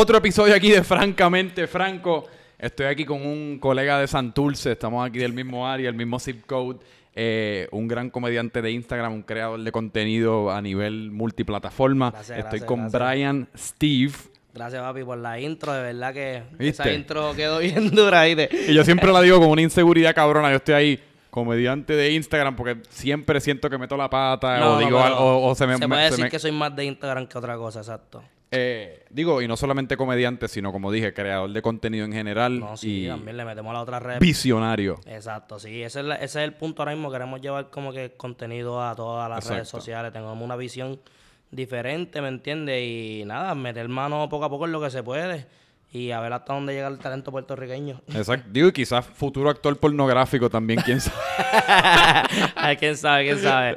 otro episodio aquí de Francamente Franco. Estoy aquí con un colega de Santurce, estamos aquí del mismo área, el mismo zip code. eh, un gran comediante de Instagram, un creador de contenido a nivel multiplataforma. Gracias, Estoy gracias, con gracias. Brian Steve. Gracias, papi, por la intro. De verdad que ¿Viste? esa intro quedó bien dura. ¿viste? Y yo siempre la digo con una inseguridad cabrona. Yo estoy ahí, comediante de Instagram, porque siempre siento que meto la pata No, o no, digo algo, o, o se me... se puede decir me- que soy más de Instagram que otra cosa, exacto. Eh, digo, y no solamente comediante, sino como dije, creador de contenido en general No, sí, y también le metemos a la otra red. visionario. Exacto, sí, ese es, la- ese es el punto ahora mismo. Queremos llevar como que contenido a todas las redes sociales. Tenemos una visión diferente, ¿me entiendes? Y nada, meter mano poco a poco en lo que se puede y a ver hasta dónde llega el talento puertorriqueño. Exacto. Digo, y quizás futuro actor pornográfico también, quién sabe. Ay, quién sabe, quién sabe.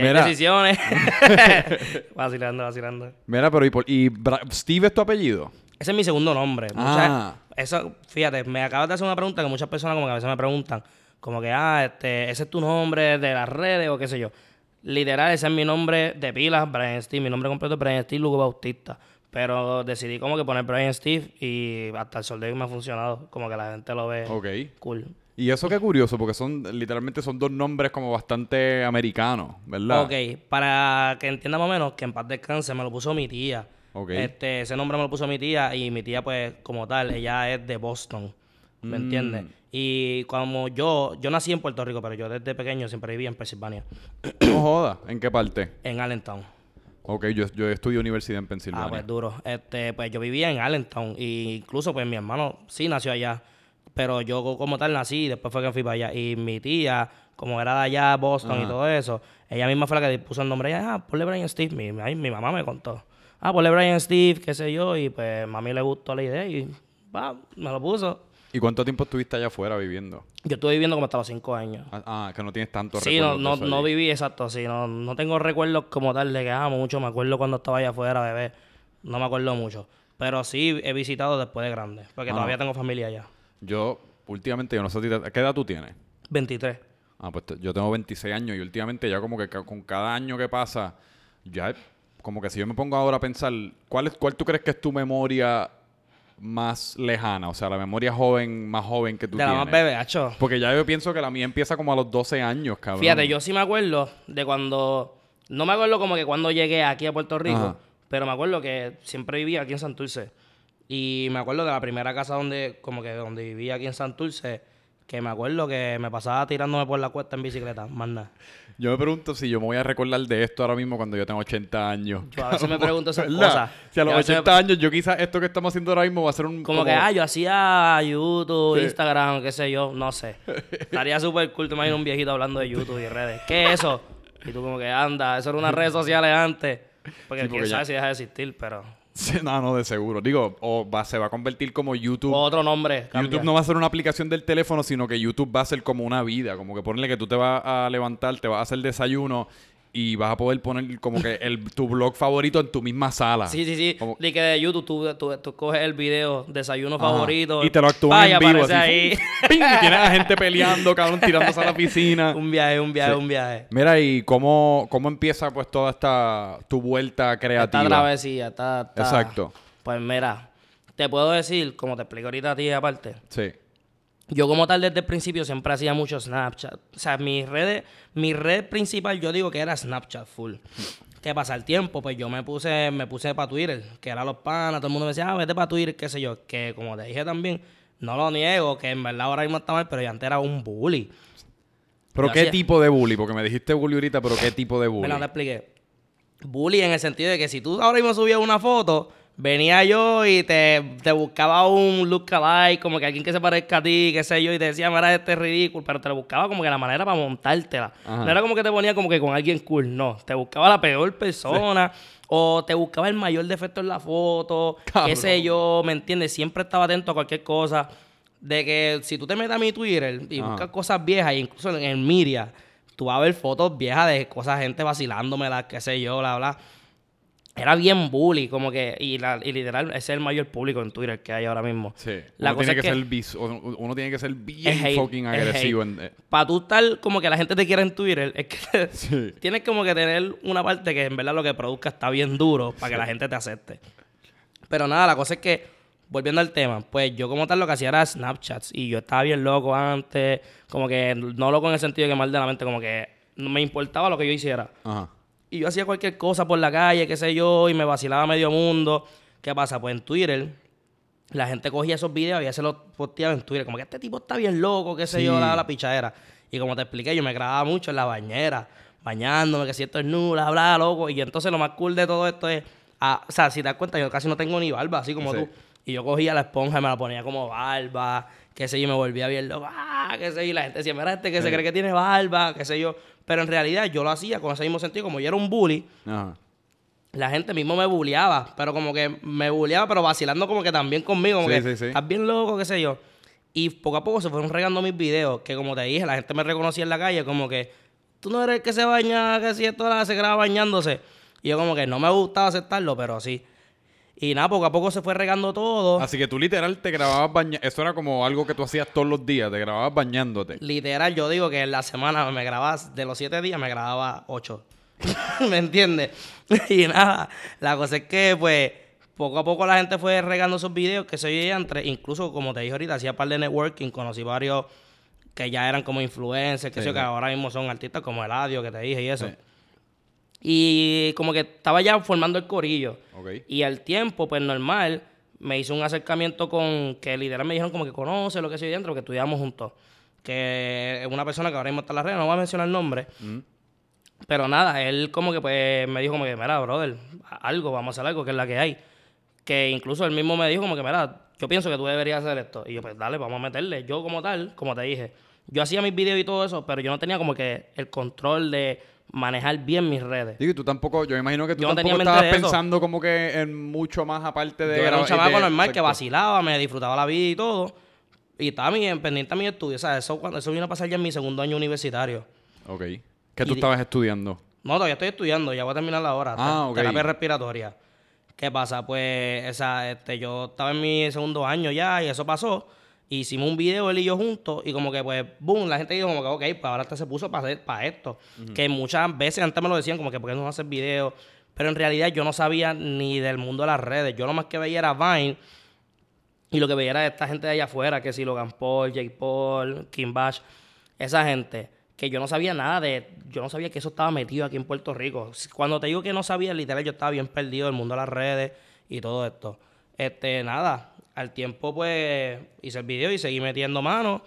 Si hay Mira. decisiones. vacilando, vacilando. Mira, pero ¿y, por- y Bra- Steve es tu apellido? Ese es mi segundo nombre. Ah. Eso, fíjate, me acabas de hacer una pregunta que muchas personas como que a veces me preguntan, como que, ah, este, ese es tu nombre de las redes o qué sé yo. Literal, ese es mi nombre de pilas, Brian Steve. Mi nombre completo es Brian Steve Lugo Bautista. Pero decidí como que poner Brian Steve y hasta el sol de hoy me ha funcionado. Como que la gente lo ve Ok. cool. Y eso qué curioso, porque son, literalmente son dos nombres como bastante americanos, ¿verdad? Ok, para que entienda más o menos, que en paz descanse me lo puso mi tía. Ok. Este, ese nombre me lo puso mi tía y mi tía, pues, como tal, ella es de Boston. ¿Me Mm. entiendes? Y como yo, yo nací en Puerto Rico, pero yo desde pequeño siempre viví en Pensilvania, No joda. ¿En qué parte? en Allentown. Ok, yo, yo estudio universidad en Ah, Pensilvania. pues duro. Este, pues yo vivía en Allentown y incluso pues mi hermano sí nació allá, pero yo co- como tal nací y después fue que fui para allá. Y mi tía, como era de allá, Boston y todo eso, ella misma fue la que puso el nombre. Ella, ah, ponle Brian Steve. Mi, ay, mi mamá me contó. Ah, ponle Brian Steve, qué sé yo, y pues a mí le gustó la idea y va, me lo puso. ¿Y cuánto tiempo estuviste allá afuera viviendo? Yo estuve viviendo como hasta los cinco años. Ah, ah, que no tienes tanto Sí, no, recuerdos de no, no allí. viví exacto, sí, no, no tengo recuerdos como tal de que ah, mucho, me acuerdo cuando estaba allá afuera, bebé, no me acuerdo mucho, pero sí he visitado después de grande, porque Ah. todavía tengo familia allá. Yo, últimamente, yo no sé ¿Qué edad tú tienes? 23. Ah, pues yo tengo 26 años y últimamente ya como que ca- con cada año que pasa, ya como que si yo me pongo ahora a pensar, ¿cuál, es, ¿cuál tú crees que es tu memoria más lejana? O sea, la memoria joven, más joven que tú de la tienes. más bebé, hacho. Porque ya yo pienso que la mía empieza como a los 12 años, cabrón. Fíjate, yo sí me acuerdo de cuando, no me acuerdo como que cuando llegué aquí a Puerto Rico, Ajá. pero me acuerdo que siempre vivía aquí en Santurce. Y me acuerdo de la primera casa donde, como que donde vivía aquí en Santurce, que me acuerdo que me pasaba tirándome por la cuesta en bicicleta, más nada. Yo me pregunto si yo me voy a recordar de esto ahora mismo cuando yo tengo 80 años. Yo a veces me pregunto esas ¿Verdad? cosas. Si a los a veces me 80 años yo quizás esto que estamos haciendo ahora mismo va a ser un... Como, que, ah, yo hacía YouTube, Sí. Instagram, qué sé yo, no sé. Estaría súper cool, te imaginas un viejito hablando de YouTube y redes. ¿Qué es eso? Y tú como que, anda, eso era unas redes sociales antes. Porque, Sí, porque quién ya- sabe si deja de existir, pero... No, no, de seguro. Digo, o va, se va a convertir como YouTube. Otro nombre. cambia. YouTube no va a ser una aplicación del teléfono, sino que YouTube va a ser como una vida. Como que ponerle que tú te vas a levantar, te vas a hacer desayuno y vas a poder poner como que el, tu blog favorito en tu misma sala. Sí, sí, sí. Como- De que de YouTube tú, tú, tú coges el video desayuno Ajá. favorito. Y te lo actúan en vivo. Así, ahí. ¡pum! y tienes a gente peleando, cabrón, tirándose a la piscina. un viaje, un viaje, Sí. un viaje. Mira, ¿y cómo, cómo empieza pues toda esta tu vuelta creativa? Esta travesía, está, está- Exacto. Pues mira, te puedo decir, como te explico ahorita a ti aparte, Sí. Yo como tal desde el principio siempre hacía mucho Snapchat. O sea, mi red, mi red principal yo digo que era Snapchat full. ¿Qué pasa? El tiempo, pues yo me puse, me puse para Twitter, que era los panas, todo el mundo me decía, ah, vete para Twitter, qué sé yo. Que como te dije también, no lo niego, que en verdad ahora mismo está mal, pero yo antes era un bully. ¿Pero Yo qué hacía- tipo de bully? Porque me dijiste bully ahorita, pero ¿qué tipo de bully? Mira, te expliqué. Bully en el sentido de que si tú ahora mismo subías una foto, venía yo y te, te buscaba un look alike, como que alguien que se parezca a ti, qué sé yo, y te decía, mira, este es ridículo, pero te lo buscaba como que la manera para montártela. Ajá. No era como que te ponía como que con alguien cool, no. Te buscaba la peor persona. O te buscaba el mayor defecto en la foto, Cabrón. qué sé yo, ¿me entiendes? Siempre estaba atento a cualquier cosa. De que si tú te metes a mi Twitter y Ajá. buscas cosas viejas, incluso en el Miria, tú vas a ver fotos viejas de cosas, gente vacilándomelas, qué sé yo, bla, bla. Era bien bully, como que, y, la, y literal, ese es el mayor público en Twitter que hay ahora mismo. Sí. La uno, cosa tiene es que que- ser uno tiene que ser bien hate, fucking es agresivo. eh, Para tú estar como que la gente te quiera en Twitter, es que Sí. tienes como que tener una parte que en verdad lo que produzca está bien duro para que la gente te acepte. Pero nada, la cosa es que, volviendo al tema, pues yo como tal lo que hacía era Snapchats. Y yo estaba bien loco antes, como que no loco en el sentido de que mal de la mente, como que no me importaba lo que yo hiciera. Ajá. Y yo hacía cualquier cosa por la calle, qué sé yo, y me vacilaba medio mundo. ¿Qué pasa? Pues en Twitter, la gente cogía esos videos y se los posteaba en Twitter. Como que este tipo está bien loco, qué sé yo, la, la pichadera. Y como te expliqué, yo me grababa mucho en la bañera, bañándome, que si esto es nula, bla, loco. Y entonces lo más cool de todo esto es, ah, o sea, si te das cuenta, yo casi no tengo ni barba, así como Sí. tú. Y yo cogía la esponja y me la ponía como barba, qué sé yo, y me volvía bien loco, ah, qué sé yo. Y la gente decía, mira, este que se cree que tiene barba, qué sé yo. Pero en realidad yo lo hacía con ese mismo sentido, como yo era un bully, Ajá. la gente mismo me bulleaba, pero como que me bulleaba, pero vacilando como que también conmigo, como Sí, que sí, sí. estás bien loco, qué sé yo. Y poco a poco se fueron regando mis videos, que como te dije, la gente me reconocía en la calle, como que tú no eres el que se baña, que si esto la se graba bañándose. Y yo como que no me gustaba aceptarlo, pero sí. Y nada, poco a poco se fue regando todo. Así que tú literal te grababas bañando. Eso era como algo que tú hacías todos los días, te grababas bañándote. Literal, yo digo que en la semana me grababa, de los siete días me grababa ocho. ¿Me entiendes? Y nada, la cosa es que, pues, poco a poco la gente fue regando esos videos que se oía entre, incluso como te dije ahorita, hacía par de networking, conocí varios que ya eran como influencers, que Sí, sé yo, que sí. ahora mismo son artistas como Eladio, que te dije y eso. Sí. Y como que estaba ya formando el corillo. Ok. Y al tiempo, pues normal, me hizo un acercamiento con que literal me dijeron como que conoce lo que soy dentro, que estudiamos juntos. Que es una persona que ahora mismo está en la red, no voy a mencionar el nombre. Mm. Pero nada, él como que pues me dijo como que, mira, brother, algo, vamos a hacer algo, que es la que hay. Que incluso él mismo me dijo como que, mira, yo pienso que tú deberías hacer esto. Y yo, pues dale, vamos a meterle. Yo como tal, como te dije, yo hacía mis videos y todo eso, pero yo no tenía como que el control de manejar bien mis redes. Digo, y tú tampoco, yo me imagino que tú Yo tampoco estabas pensando como que en mucho más aparte de Yo era un chamaco normal que vacilaba, me disfrutaba la vida y todo. Y estaba bien pendiente a mi estudio. O sea, eso, cuando, eso vino a pasar ya en mi segundo año universitario. Ok. ¿Qué tú Y estabas estudiando? No, todavía estoy estudiando, ya voy a terminar la hora. Ah, ok. Terapia respiratoria. ¿Qué pasa? Pues, esa, este, yo estaba en mi segundo año ya y eso pasó. Hicimos un video él y yo juntos y como que pues, boom, la gente dijo como que, ok, pues ahora este se puso para hacer, para esto. Que muchas veces antes me lo decían como que, ¿por qué no haces video? Pero en realidad yo no sabía ni del mundo de las redes. Yo lo más que veía era Vine y lo que veía era esta gente de allá afuera, que si Logan Paul, Jake Paul, Kim Bash, esa gente, que yo no sabía nada de, yo no sabía que eso estaba metido aquí en Puerto Rico. Cuando te digo que no sabía, literal, yo estaba bien perdido del mundo de las redes y todo esto. Este, nada, al tiempo pues hice el video y seguí metiendo manos.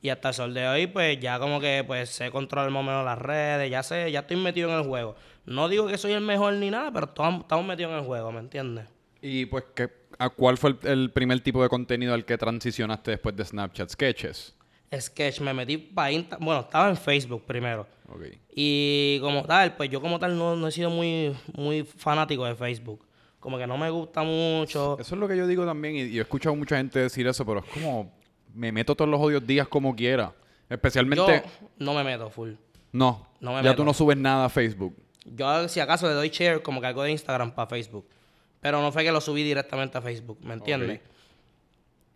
Y hasta el sol de hoy, pues ya como que pues sé controlar más o menos las redes, ya sé, ya estoy metido en el juego. No digo que soy el mejor ni nada, pero estamos, estamos metidos en el juego, ¿me entiendes? Y pues, ¿qué, a ¿cuál fue el, el primer tipo de contenido al que transicionaste después de Snapchat? ¿Sketches? Sketch, me metí para Instagram. Bueno, estaba en Facebook primero. Ok. Y como tal, pues yo como tal no, no he sido muy, muy fanático de Facebook. Como que no me gusta mucho. Eso es lo que yo digo también, y, y he escuchado mucha gente decir eso, pero es como, me meto todos los odios días como quiera. Especialmente, Yo no me meto full. no, no me ya meto. tú no subes nada a Facebook. Yo si acaso le doy share como que algo de Instagram para Facebook. Pero no fue que lo subí directamente a Facebook, ¿me entiendes? Ok.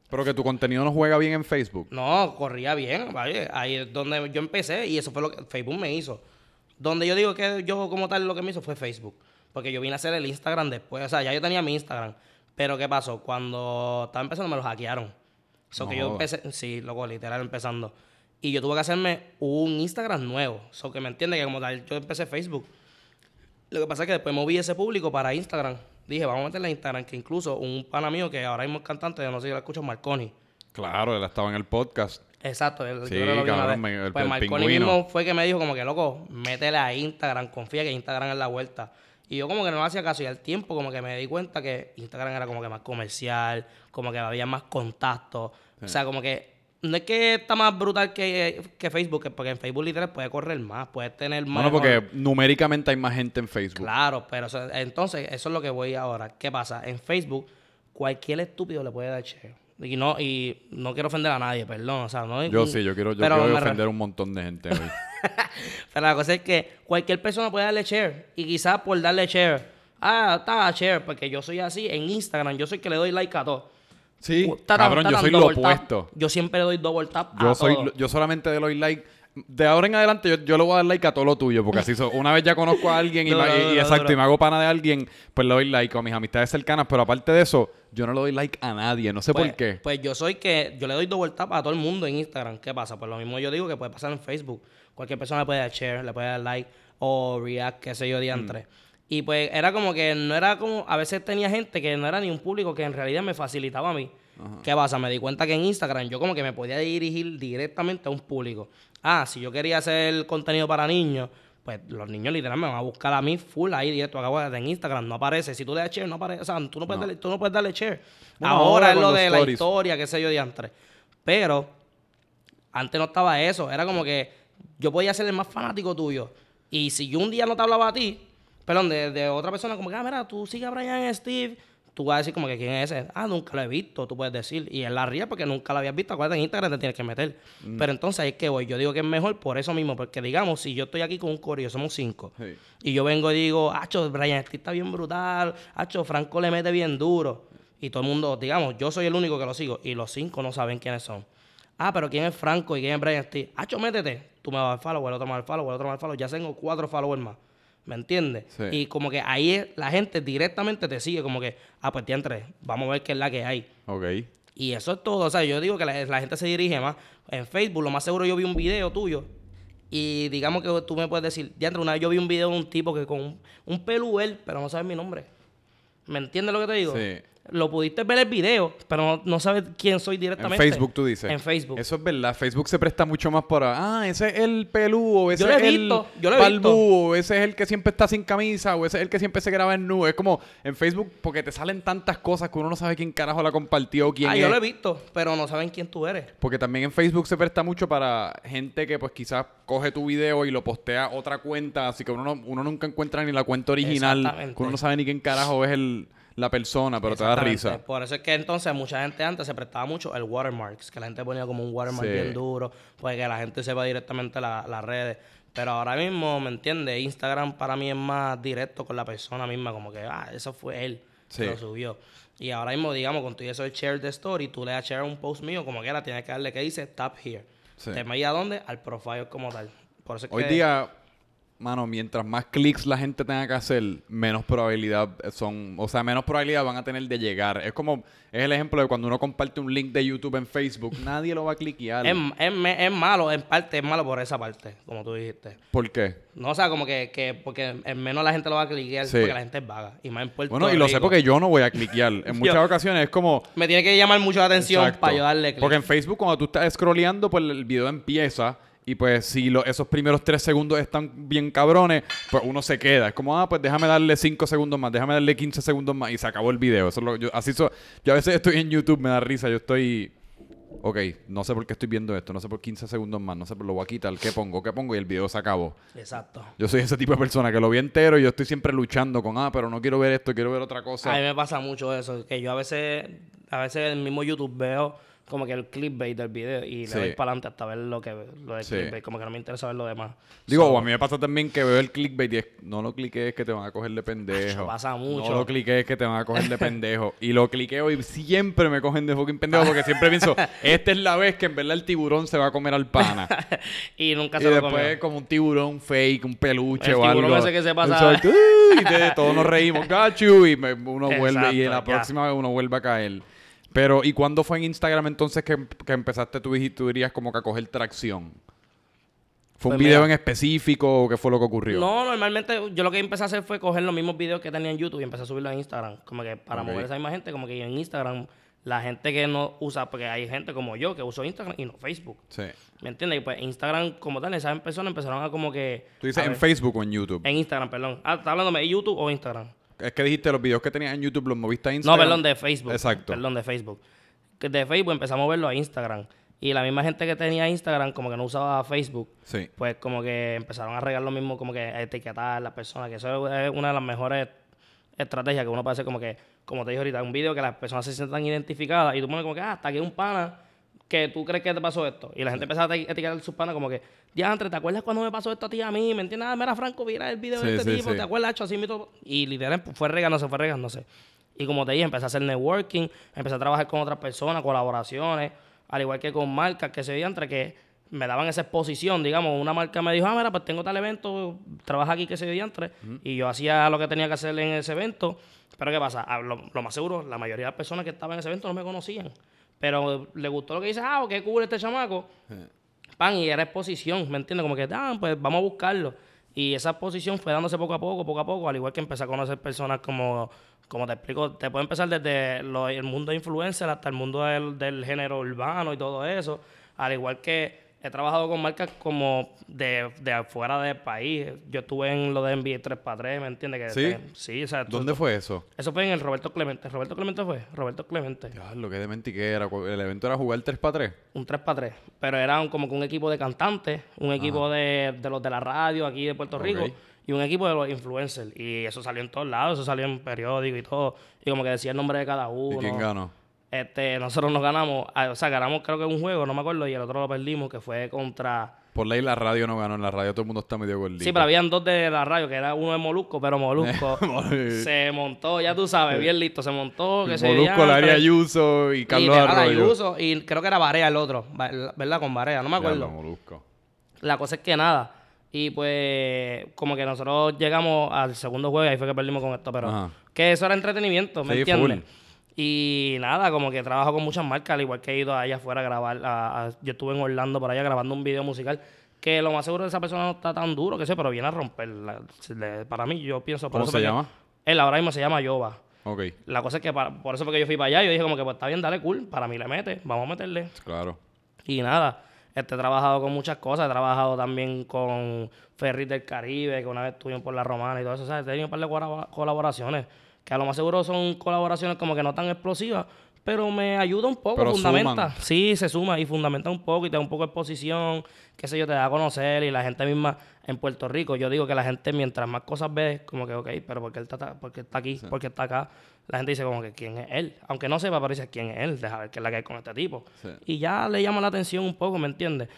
Pero que tu contenido no juega bien en Facebook. No, corría bien, ¿vale? Ahí es donde yo empecé y eso fue lo que Facebook me hizo. Donde yo digo que yo como tal lo que me hizo fue Facebook. Porque yo vine a hacer el Instagram después. O sea, ya yo tenía mi Instagram. Pero ¿qué pasó? Cuando estaba empezando me lo hackearon. Eso No que yo empecé, sí, loco, literal empezando. Y yo tuve que hacerme un Instagram nuevo. Eso que me entiende que como tal yo empecé Facebook. Lo que pasa es que después moví ese público para Instagram. Dije, vamos a meterle a Instagram, que incluso un pana mío que ahora mismo es cantante, yo no sé si lo escucho, Marconi. Claro, él estaba en el podcast. Exacto, el, Sí, lo cabrón, me- el- pues el Marconi pingüino. mismo fue que me dijo como que, loco, métele a Instagram, confía que Instagram es la vuelta. Y yo como que no hacía caso y al tiempo como que me di cuenta que Instagram era como que más comercial, como que había más contacto. O sea, como que no es que está más brutal que, que Facebook, porque en Facebook literal puede correr más, puedes tener más... Bueno, porque numéricamente hay más gente en Facebook. Claro, pero entonces eso es lo que voy ahora. ¿Qué pasa? En Facebook cualquier estúpido le puede dar share. Y no, y no quiero ofender a nadie, perdón. O sea, no, Yo sí, yo quiero, yo quiero ofender a un montón de gente hoy. Pero la cosa es que cualquier persona puede darle share. Y quizás por darle share, ah, está share, porque yo soy así en Instagram, yo soy que le doy like a todo. Sí, cabrón, yo soy lo tap. opuesto. Yo siempre doy double tap Yo a soy, todo. yo solamente le doy like de ahora en adelante yo, yo le voy a dar like a todo lo tuyo, porque así so- una vez ya conozco a alguien y, me- y exacto, y me hago pana de alguien, pues le doy like a mis amistades cercanas, pero aparte de eso, yo no le doy like a nadie, no sé Pues, por qué. Pues yo soy que yo le doy double tap a todo el mundo en Instagram. ¿Qué pasa? Pues lo mismo yo digo que puede pasar en Facebook. Cualquier persona le puede dar share, le puede dar like o react, qué sé yo, diantre. Mm. Y pues era como que no era como. A veces tenía gente que no era ni un público que en realidad me facilitaba a mí. ¿Qué pasa? Me di cuenta que en Instagram yo como que me podía dirigir directamente a un público. Ah, si yo quería hacer contenido para niños, pues los niños literal me van a buscar a mí full ahí directo. Acabo de en Instagram, no aparece. Si tú le das share, no aparece. O sea, tú no puedes, Darle, tú no puedes darle share. Bueno, ahora ahora es lo de la historia, qué sé yo, diantre. Pero antes no estaba eso. Era como que yo podía ser el más fanático tuyo. Y si yo un día no te hablaba a ti, perdón, de, de otra persona, como que, ah, mira, tú sigues a Brian Steve, tú vas a decir como que quién es ese. Ah, nunca lo he visto, tú puedes decir. Y él la ría porque nunca lo habías visto. Acuérdate, en Instagram te tienes que meter. Mm. Pero entonces ahí es que voy. Yo digo que es mejor por eso mismo. Porque digamos, si yo estoy aquí con un corillo, somos cinco. Y yo vengo y digo, Hacho, Brian Steve está bien brutal. Hacho, Franco le mete bien duro. Y todo el mundo, digamos, yo soy el único que lo sigo. Y los cinco no saben quiénes son. Ah, pero ¿quién es Franco y quién es Brian Steve? Hacho, métete. Tú me vas a dar follow, el otro me va a dar follow, el otro me va a dar follow. Ya tengo cuatro followers más. ¿Me entiendes? Sí. Y como que ahí es- la gente directamente te sigue. Como que, ah, pues entre, vamos a ver qué es la que hay. Ok. Y eso es todo. O sea, yo digo que la, la gente se dirige más. En Facebook, lo más seguro yo vi un video tuyo. Y digamos que tú me puedes decir, diantre, una vez yo vi un video de un tipo que con un, un peluel, pero no sabes mi nombre. ¿Me entiendes lo que te digo? Sí. Lo pudiste ver el video, pero no, no sabes quién soy En directamente. Facebook tú dices. En Facebook. Eso es verdad. Facebook se presta mucho más para, ah, ese es el pelúo, ese Yo lo he es el yo lo he visto. balbúo, ese es el que siempre está sin camisa, o ese es el que siempre se graba en nu. Es como en Facebook, porque te salen tantas cosas que uno no sabe quién carajo la compartió, quién Ah, es. yo lo he visto, pero no saben quién tú eres. Porque también en Facebook se presta mucho para gente que pues quizás coge tu video y lo postea a otra cuenta, así que uno, no- uno nunca encuentra ni la cuenta original, que uno no sabe ni quién carajo es el, la persona, pero te da risa. Por eso es que entonces mucha gente antes se prestaba mucho el watermarks, que la gente ponía como un watermark Sí. bien duro, pues que la gente sepa directamente la- las redes. Pero ahora mismo, ¿me entiendes? Instagram para mí es más directo con la persona misma, como que, ah, eso fue él Sí. que lo subió. Y ahora mismo, digamos, con todo eso de share the story, tú le das share a un post mío, como quiera, tienes que darle que dice tap here. Sí. ¿Te me a dónde? Al profile como tal. Por eso es Hoy que- día, mano, mientras más clics la gente tenga que hacer, menos probabilidad son, o sea, menos probabilidad van a tener de llegar. Es como, es el ejemplo de cuando uno comparte un link de YouTube en Facebook, nadie lo va a cliquear. es, es, es malo, en parte, es malo por esa parte, como tú dijiste. ¿Por qué? No, o sea, como que, que porque en menos la gente lo va a cliquear Sí. porque la gente es vaga. Y más en Puerto Bueno, y lo sé porque yo no voy a cliquear. En muchas Yo- ocasiones es como, Me tiene que llamar mucho la atención Exacto. para yo darle clic. Porque en Facebook, cuando tú estás scrolleando, pues el video empieza. Y pues si lo- esos primeros tres segundos están bien cabrones, pues uno se queda. Es como, ah, pues déjame darle cinco segundos más, déjame darle 15 segundos más y se acabó el video. Eso es lo, yo, así so- yo a veces estoy en YouTube, me da risa, yo estoy... Ok, no sé por qué estoy viendo esto, no sé por 15 segundos más, no sé por lo voy a quitar, ¿qué pongo? ¿Qué pongo? Y el video se acabó. Exacto. Yo soy ese tipo de persona que lo vi entero y yo estoy siempre luchando con, ah, pero no quiero ver esto, quiero ver otra cosa. A mí me pasa mucho eso, que yo a veces, a veces en el mismo YouTube veo como que el clickbait del video y Sí. le doy para adelante hasta ver lo que lo del Sí. clickbait, como que no me interesa ver lo demás. Digo, So, a mí me pasa también que veo el clickbait y es, no lo cliques que te van a coger de pendejo. Acho, pasa mucho. No lo cliques que te van a coger de pendejo. Y lo cliqueo y siempre me cogen de fucking pendejo porque siempre pienso, esta es la vez que en verdad el tiburón se va a comer al pana. y nunca y se lo después comió. como un tiburón fake, un peluche El o algo. tiburón ese que se pasa-. Y de- todos nos reímos, gachu, y me- uno vuelve y en la ya. próxima vez uno vuelve a caer. Pero, ¿y cuándo fue en Instagram entonces que, que empezaste tú, y tú dirías como que a coger tracción? ¿Fue un Pues video mira. en específico o qué fue lo que ocurrió? No, normalmente yo lo que empecé a hacer fue coger los mismos videos que tenía en YouTube y empecé a subirlos en Instagram. Como que para mover esa misma gente, como que en Instagram, la gente que no usa, porque hay gente como yo que uso Instagram y no Facebook. Sí. ¿Me entiendes? Y pues Instagram, como tal, esas personas empezaron a como que. ¿Tú dices a en ver, Facebook o en YouTube? En Instagram, perdón. Ah, ¿estás hablándome de YouTube o Instagram? Es que dijiste los videos que tenías en YouTube los moviste a No, Instagram. perdón, de Facebook. Exacto. Perdón, de Facebook. Que de Facebook empezamos a verlo a Instagram. Y la misma gente que tenía Instagram, como que no usaba Facebook, Sí. pues como que empezaron a regar lo mismo, como que a etiquetar a las personas, que eso es una de las mejores estrategias que uno puede hacer, como que, como te dije ahorita, un video que las personas se sientan identificadas y tú pones como que, ah, hasta aquí un pana que tú crees que te pasó esto. Y la gente empieza a eti- etiquetar sus panas como que, diantre, ¿te acuerdas cuando me pasó esto a ti a mí? ¿Me entiendes? Ah, mira, Franco, mira el video Sí, de este sí, tipo, sí. ¿te acuerdas? Hacho? Así. Y literal fue regándose, fue regándose. Y como te dije, empecé a hacer networking, empecé a trabajar con otras personas, colaboraciones, al igual que con marcas que se veían entre que me daban esa exposición, digamos, una marca me dijo, ah, mira, pues tengo tal evento, trabaja aquí que se diantre, y yo hacía lo que tenía que hacer en ese evento, pero ¿qué pasa? Ah, Lo, lo más seguro, la mayoría de las personas que estaban en ese evento no me conocían, pero le gustó lo que dice, ah, qué cool este chamaco, pan, y era exposición, ¿me entiendes? Como que, ah, pues vamos a buscarlo. Y esa exposición fue dándose poco a poco, poco a poco, al igual que empecé a conocer personas como, como te explico, te puedo empezar desde lo- el mundo de influencer hasta el mundo del, del género urbano y todo eso, al igual que he trabajado con marcas como de, de afuera del país. Yo estuve en lo de NBA 3x3, ¿me entiendes? ¿Sí? te- sí, o sea, tú- ¿Dónde fue eso? Eso fue en el Roberto Clemente. ¿Roberto Clemente fue? Roberto Clemente. Ya, lo que de mente que era. El evento era jugar 3 para 3. Un 3x3. Pero era un- como que un equipo de cantantes, un equipo de, de los de la radio aquí de Puerto Rico y un equipo de los influencers. Y eso salió en todos lados, eso salió en periódicos y todo. Y como que decía el nombre de cada ¿Y uno. quién ganó? Este, nosotros nos ganamos, ah, o sea, ganamos creo que un juego, no me acuerdo, y el otro lo perdimos, que fue contra... Por ley la radio no ganó. En la radio todo el mundo está medio gordito. Sí, pero habían dos de la radio, que era uno de Molusco, pero Molusco se montó, ya tú sabes, bien listo, se montó, que se Molusco, Larry Ayuso y Carlos y Arroyo. Ayuso, y creo que era Barea el otro, ¿verdad? Con Barea, no me acuerdo. Diablo, Molusco. La cosa es que nada. Y pues, como que nosotros llegamos al segundo juego y ahí fue que perdimos con esto, pero Ajá. que eso era entretenimiento, ¿me Sí, entiendes? full. Y nada, como que trabajo con muchas marcas, al igual que he ido allá afuera a grabar. a- a- yo estuve en Orlando por allá grabando un video musical. Que lo más seguro de esa persona no está tan duro, que sé, pero viene a romper. la- se le- para mí, yo pienso. por ¿Cómo eso se llama? Él ahora mismo se llama Yoba. Ok, La cosa es que para- por eso fue que yo fui para allá. Yo dije, como que pues está bien, dale cool. Para mí le mete, vamos a meterle. claro. Y nada, este, he trabajado con muchas cosas. He trabajado también con Ferris del Caribe, que una vez estuvimos por la Romana y todo eso. ¿sabes? He tenido un par de colab- colaboraciones, que a lo más seguro son colaboraciones como que no tan explosivas, pero me ayuda un poco, Pero fundamenta. suman. Sí, se suma y fundamenta un poco y te da un poco de exposición, qué sé yo, te da a conocer y la gente misma en Puerto Rico. Yo digo que la gente mientras más cosas ve, como que, ok, pero ¿por qué él está, por qué está aquí? ¿Por qué está acá? La gente dice como que, ¿quién es él? Aunque no sepa, pero dice, ¿quién es él? Deja ver qué es la que hay con este tipo. Sí. Y ya le llama la atención un poco, ¿me entiendes?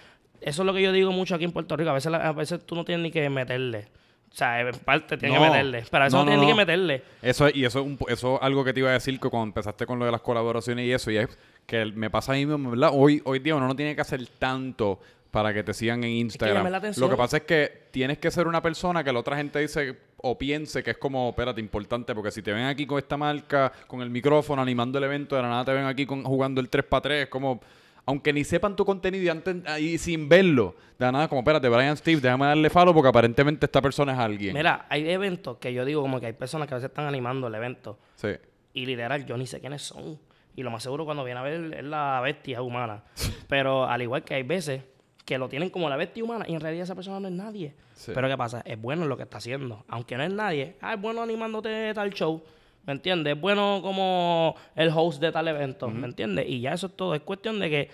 Eso es lo que yo digo mucho aquí en Puerto Rico. A veces, a veces tú no tienes ni que meterle. O sea, en parte tienes No. que meterle. Pero a veces No, no, que meterle. Eso, y eso, es un eso es algo que te iba a decir que cuando empezaste con lo de las colaboraciones y eso, y es que me pasa a mí mismo, ¿verdad? Hoy, hoy día uno no tiene que hacer tanto para que te sigan en Instagram. Lo que pasa es que tienes que ser una persona que la otra gente dice o piense que es como, espérate, importante, porque si te ven aquí con esta marca, con el micrófono, animando el evento, de la nada te ven aquí con, jugando el 3x3, es como... Aunque ni sepan tu contenido y, antes, y sin verlo, de nada como, espérate, Brian Steve, déjame darle follow porque aparentemente esta persona es alguien. Mira, hay eventos que yo digo como que hay personas que a veces están animando el evento. Sí. Y literal, yo ni sé quiénes son. Y lo más seguro cuando viene a ver es la bestia humana. Pero al igual que hay veces que lo tienen como la bestia humana y en realidad esa persona no es nadie. Sí. Pero ¿qué pasa? Es bueno en lo que está haciendo. Aunque no es nadie. Ah, es bueno animándote tal show. ¿Me entiendes? Es bueno como el host de tal evento. ¿Me entiendes? Y ya eso es todo. Es cuestión de que,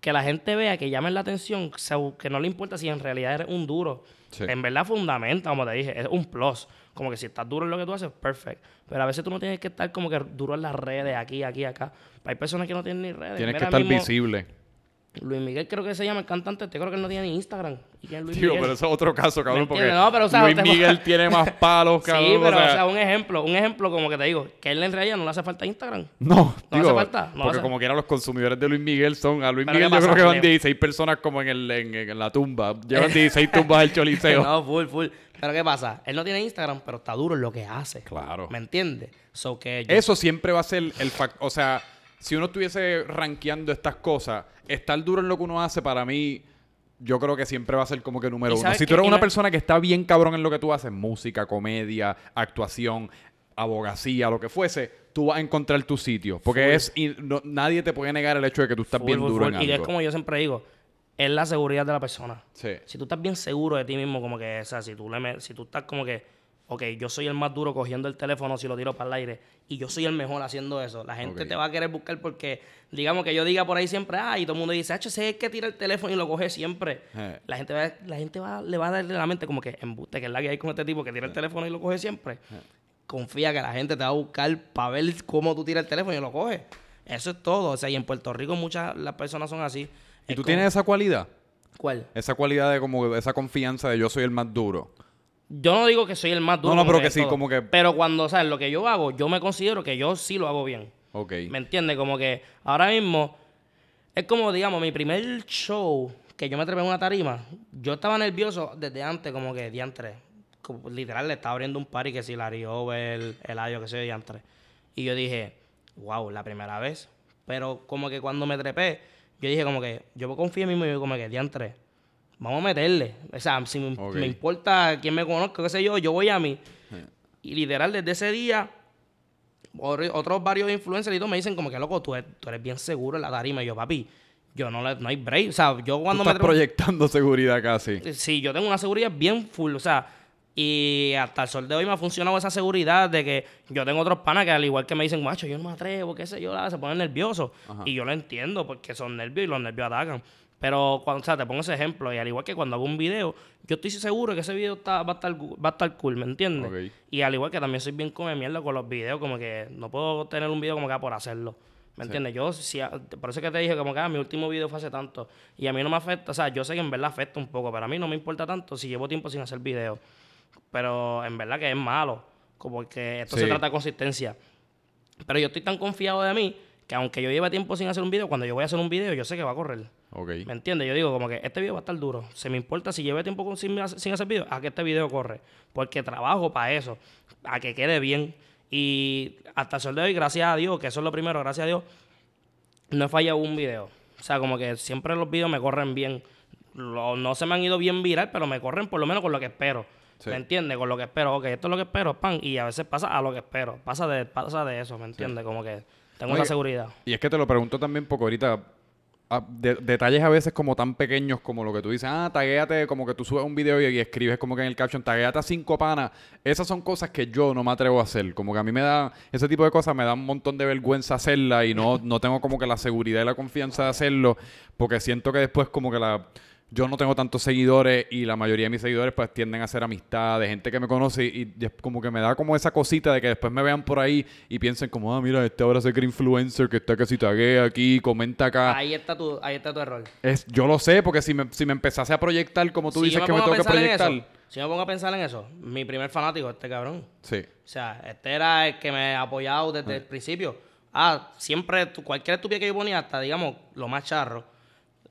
que la gente vea, que llamen la atención, que no le importa si en realidad eres un duro. Sí. En verdad fundamenta, como te dije, es un plus. Como que si estás duro en lo que tú haces, perfecto. Pero a veces tú no tienes que estar como que duro en las redes, aquí, aquí, acá. Hay personas que no tienen ni redes. Tienes que estar mismo, visible. Luis Miguel creo que se llama el cantante, te creo que él no tiene ni Instagram. ¿Y quién es Luis Tío, Miguel? pero eso es otro caso, cabrón, ¿Me porque? No, pero, o sea, Luis te- Miguel tiene más palos, cabrón. sí, pero o o sea, un ejemplo, un ejemplo como que te digo, que él en realidad no le hace falta Instagram. no, no digo, hace falta, no porque hace- como quiera los consumidores de Luis Miguel son, a Luis Pero Miguel ¿qué yo creo que van Le- 16 personas como en, el, en, en la tumba, llevan 16 tumbas al choliseo. no, full, full. Pero ¿qué pasa? Él no tiene Instagram, pero está duro en lo que hace. Claro. ¿Me entiendes? So que yo- Eso siempre va a ser el factor, o sea, si uno estuviese rankeando estas cosas, estar duro en lo que uno hace para mí... Yo creo que siempre va a ser como que número ¿Y uno. Si tú eres Y una persona que está bien cabrón en lo que tú haces, música, comedia, actuación, abogacía, lo que fuese, tú vas a encontrar tu sitio. Porque Full. es y no- nadie te puede negar el hecho de que tú estás full, bien full, duro en Y algo. es como yo siempre digo, es la seguridad de la persona. Sí. Si tú estás bien seguro de ti mismo, como que, o sea, si tú, le si tú estás como que, ok, yo soy el más duro cogiendo el teléfono si lo tiro para el aire y yo soy el mejor haciendo eso, la gente te va a querer buscar porque, digamos que yo diga por ahí siempre, ah, y todo el mundo dice, ah, ese es el que tira el teléfono y lo coge siempre. Eh. La gente, va, la gente va, le va a darle la mente como que embuste, que es la que hay con este tipo que tira el teléfono y lo coge siempre. Confía que la gente te va a buscar para ver cómo tú tiras el teléfono y lo coges. Eso es todo. O sea, y en Puerto Rico muchas las personas son así. ¿Y Es tú como- tienes esa cualidad? ¿Cuál? Esa cualidad de como esa confianza de yo soy el más duro. Yo no digo que soy el más duro. No, no, pero que sí, todo. como que- Pero cuando, ¿sabes? Lo que yo hago, yo me considero que yo sí lo hago bien. Ok. ¿Me entiendes? Como que ahora mismo es como, digamos, mi primer show que yo me trepé en una tarima, yo estaba nervioso desde antes, como que diantre. Como, literal, le estaba abriendo un party que si la el el ayo, que sé yo, diantre. Y yo dije, wow, la primera vez. Pero como que cuando me trepé, yo dije como que, yo confío en mí mismo y yo como que diantre, vamos a meterle. O sea, si me, me importa quién me conozca, qué sé yo, yo voy a mí. Y literal, desde ese día, otros varios influencers y todo me dicen como que, loco, tú eres, tú eres bien seguro en la tarima. Y yo, papi, yo no, le, no hay break. O sea, yo cuando me... Estás proyectando seguridad casi. Sí, yo tengo una seguridad bien full. O sea, y hasta el sol de hoy me ha funcionado esa seguridad de que yo tengo otros panas que al igual que me dicen, macho, yo no me atrevo, qué sé yo, se ponen nerviosos. Y yo lo entiendo porque son nervios y los nervios atacan. Pero cuando, o sea, te pongo ese ejemplo, y al igual que cuando hago un video, yo estoy seguro que ese video está, va, a estar, va a estar cool, ¿me entiendes? Y al igual que también soy bien come mierda con los videos, como que no puedo tener un video como que por hacerlo. ¿Me entiendes? Yo, si, por eso que te dije, como que ah, mi último video fue hace tanto. Y a mí no me afecta, o sea, yo sé que en verdad afecta un poco, pero a mí no me importa tanto si llevo tiempo sin hacer video. Pero en verdad que es malo, como que esto se trata de consistencia. Pero yo estoy tan confiado de mí que aunque yo lleve tiempo sin hacer un video, cuando yo voy a hacer un video, yo sé que va a correr. ¿Me entiendes? Yo digo como que este video va a estar duro. Se me importa si lleve tiempo sin, hacer video, a que este video corre. Porque trabajo para eso, a que quede bien. Y hasta el sol de hoy, gracias a Dios, que eso es lo primero, gracias a Dios, no he fallado un video. O sea, como que siempre los videos me corren bien. no se me han ido bien viral, pero me corren por lo menos con lo que espero. ¿Me entiendes? Con lo que espero. Ok, esto es lo que espero, pan. Y a veces pasa a lo que espero. Pasa de, pasa de eso, ¿me entiendes? Como que tengo esa seguridad. Y es que te lo pregunto también porque ahorita detalles a veces como tan pequeños como lo que tú dices, ah, taguéate, como que tú subes un video y, escribes como que en el caption, taguéate a cinco panas. Esas son cosas que yo no me atrevo a hacer. Como que a mí me da, ese tipo de cosas me da un montón de vergüenza hacerla y no, no tengo como que la seguridad y la confianza de hacerlo porque siento que después como que la yo no tengo tantos seguidores y la mayoría de mis seguidores pues tienden a ser amistades, gente que me conoce y, como que me da como esa cosita de que después me vean por ahí y piensen como, ah, mira, este ahora es el influencer que está que si taguea aquí, comenta acá. Ahí está tu, ahí está tu error. Es, yo lo sé, porque si me, si me empezase a proyectar como tú dices que me tengo que proyectar... si me pongo a pensar en eso, mi primer fanático, este cabrón. Sí. O sea, este era el que me ha apoyado desde el principio. Ah, siempre, cualquier estupidez que yo ponía, hasta digamos, lo más charro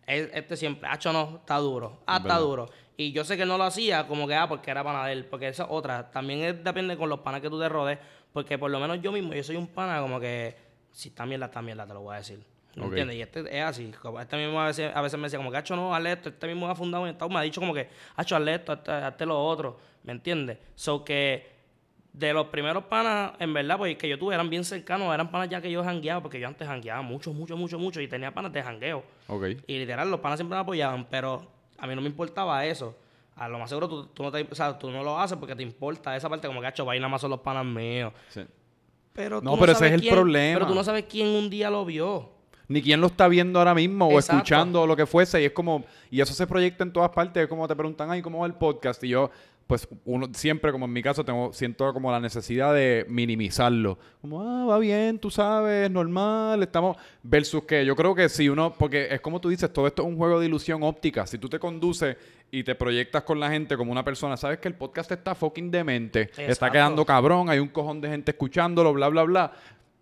este siempre, hacho no, está duro, ah, está duro. Y yo sé que no lo hacía como que, ah, porque era pana de él, porque esa otra, también depende con los panas que tú te rodes, porque por lo menos yo mismo, yo soy un pana como que, si está mierda, está mierda, te lo voy a decir. ¿Me entiendes? Y este es así. Este mismo a veces, a veces me decía como que, hacho no, hazle esto. Este mismo ha fundado en Estado, me ha dicho como que, hacho, hazle esto, hazte, lo otro. ¿Me entiendes? So que de los primeros panas, en verdad, pues que yo tuve eran bien cercanos, eran panas ya que yo jangueaba, porque yo antes jangueaba mucho, mucho, mucho, mucho, y tenía panas de jangueo. Y literal, los panas siempre me apoyaban, pero a mí no me importaba eso. A lo más seguro tú, no, te, o sea, tú no lo haces porque te importa esa parte, como que, hecho, vaina más son los panas míos. Sí. Pero no, pero ese es el problema. Pero tú no sabes quién un día lo vio. Ni quién lo está viendo ahora mismo o escuchando o lo que fuese. Y es como, y eso se proyecta en todas partes. Es como te preguntan, ay, ¿cómo va el podcast? Y yo, pues uno siempre, como en mi caso, tengo, siento como la necesidad de minimizarlo. Como, ah, va bien, tú sabes, normal, estamos... Versus que yo creo que si uno, porque es como tú dices, todo esto es un juego de ilusión óptica. Si tú te conduces y te proyectas con la gente como una persona, sabes que el podcast está fucking demente, está quedando cabrón, hay un cojón de gente escuchándolo, bla, bla, bla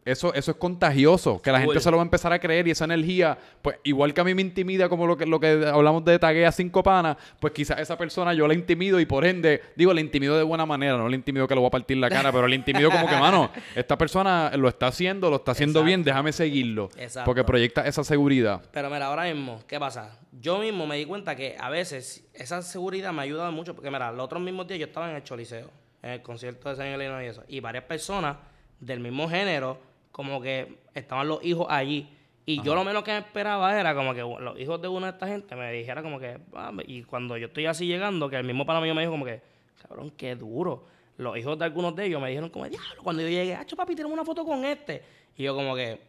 eso, eso es contagioso, que la gente se lo va a empezar a creer y esa energía, pues igual que a mí me intimida como lo que, lo que hablamos de taguea cinco panas, pues quizás esa persona yo la intimido y por ende, digo, la intimido de buena manera, no le intimido que lo voy a partir la cara, pero le intimido como que, mano, esta persona lo está haciendo, lo está haciendo bien, déjame seguirlo. Porque proyecta esa seguridad. Pero mira, ahora mismo, ¿qué pasa? Yo mismo me di cuenta que a veces esa seguridad me ha ayudado mucho, porque mira, los otros mismos días yo estaba en el Choliseo, en el concierto de San Elena y eso, y varias personas del mismo género como que estaban los hijos allí. Y yo lo menos que esperaba era como que los hijos de una de esta gente me dijera como que, ah, y cuando yo estoy así llegando, que el mismo pana mío me dijo como que, cabrón, qué duro. Los hijos de algunos de ellos me dijeron como, diablo, cuando yo llegué, hacho papi, tenemos una foto con este. Y yo como que,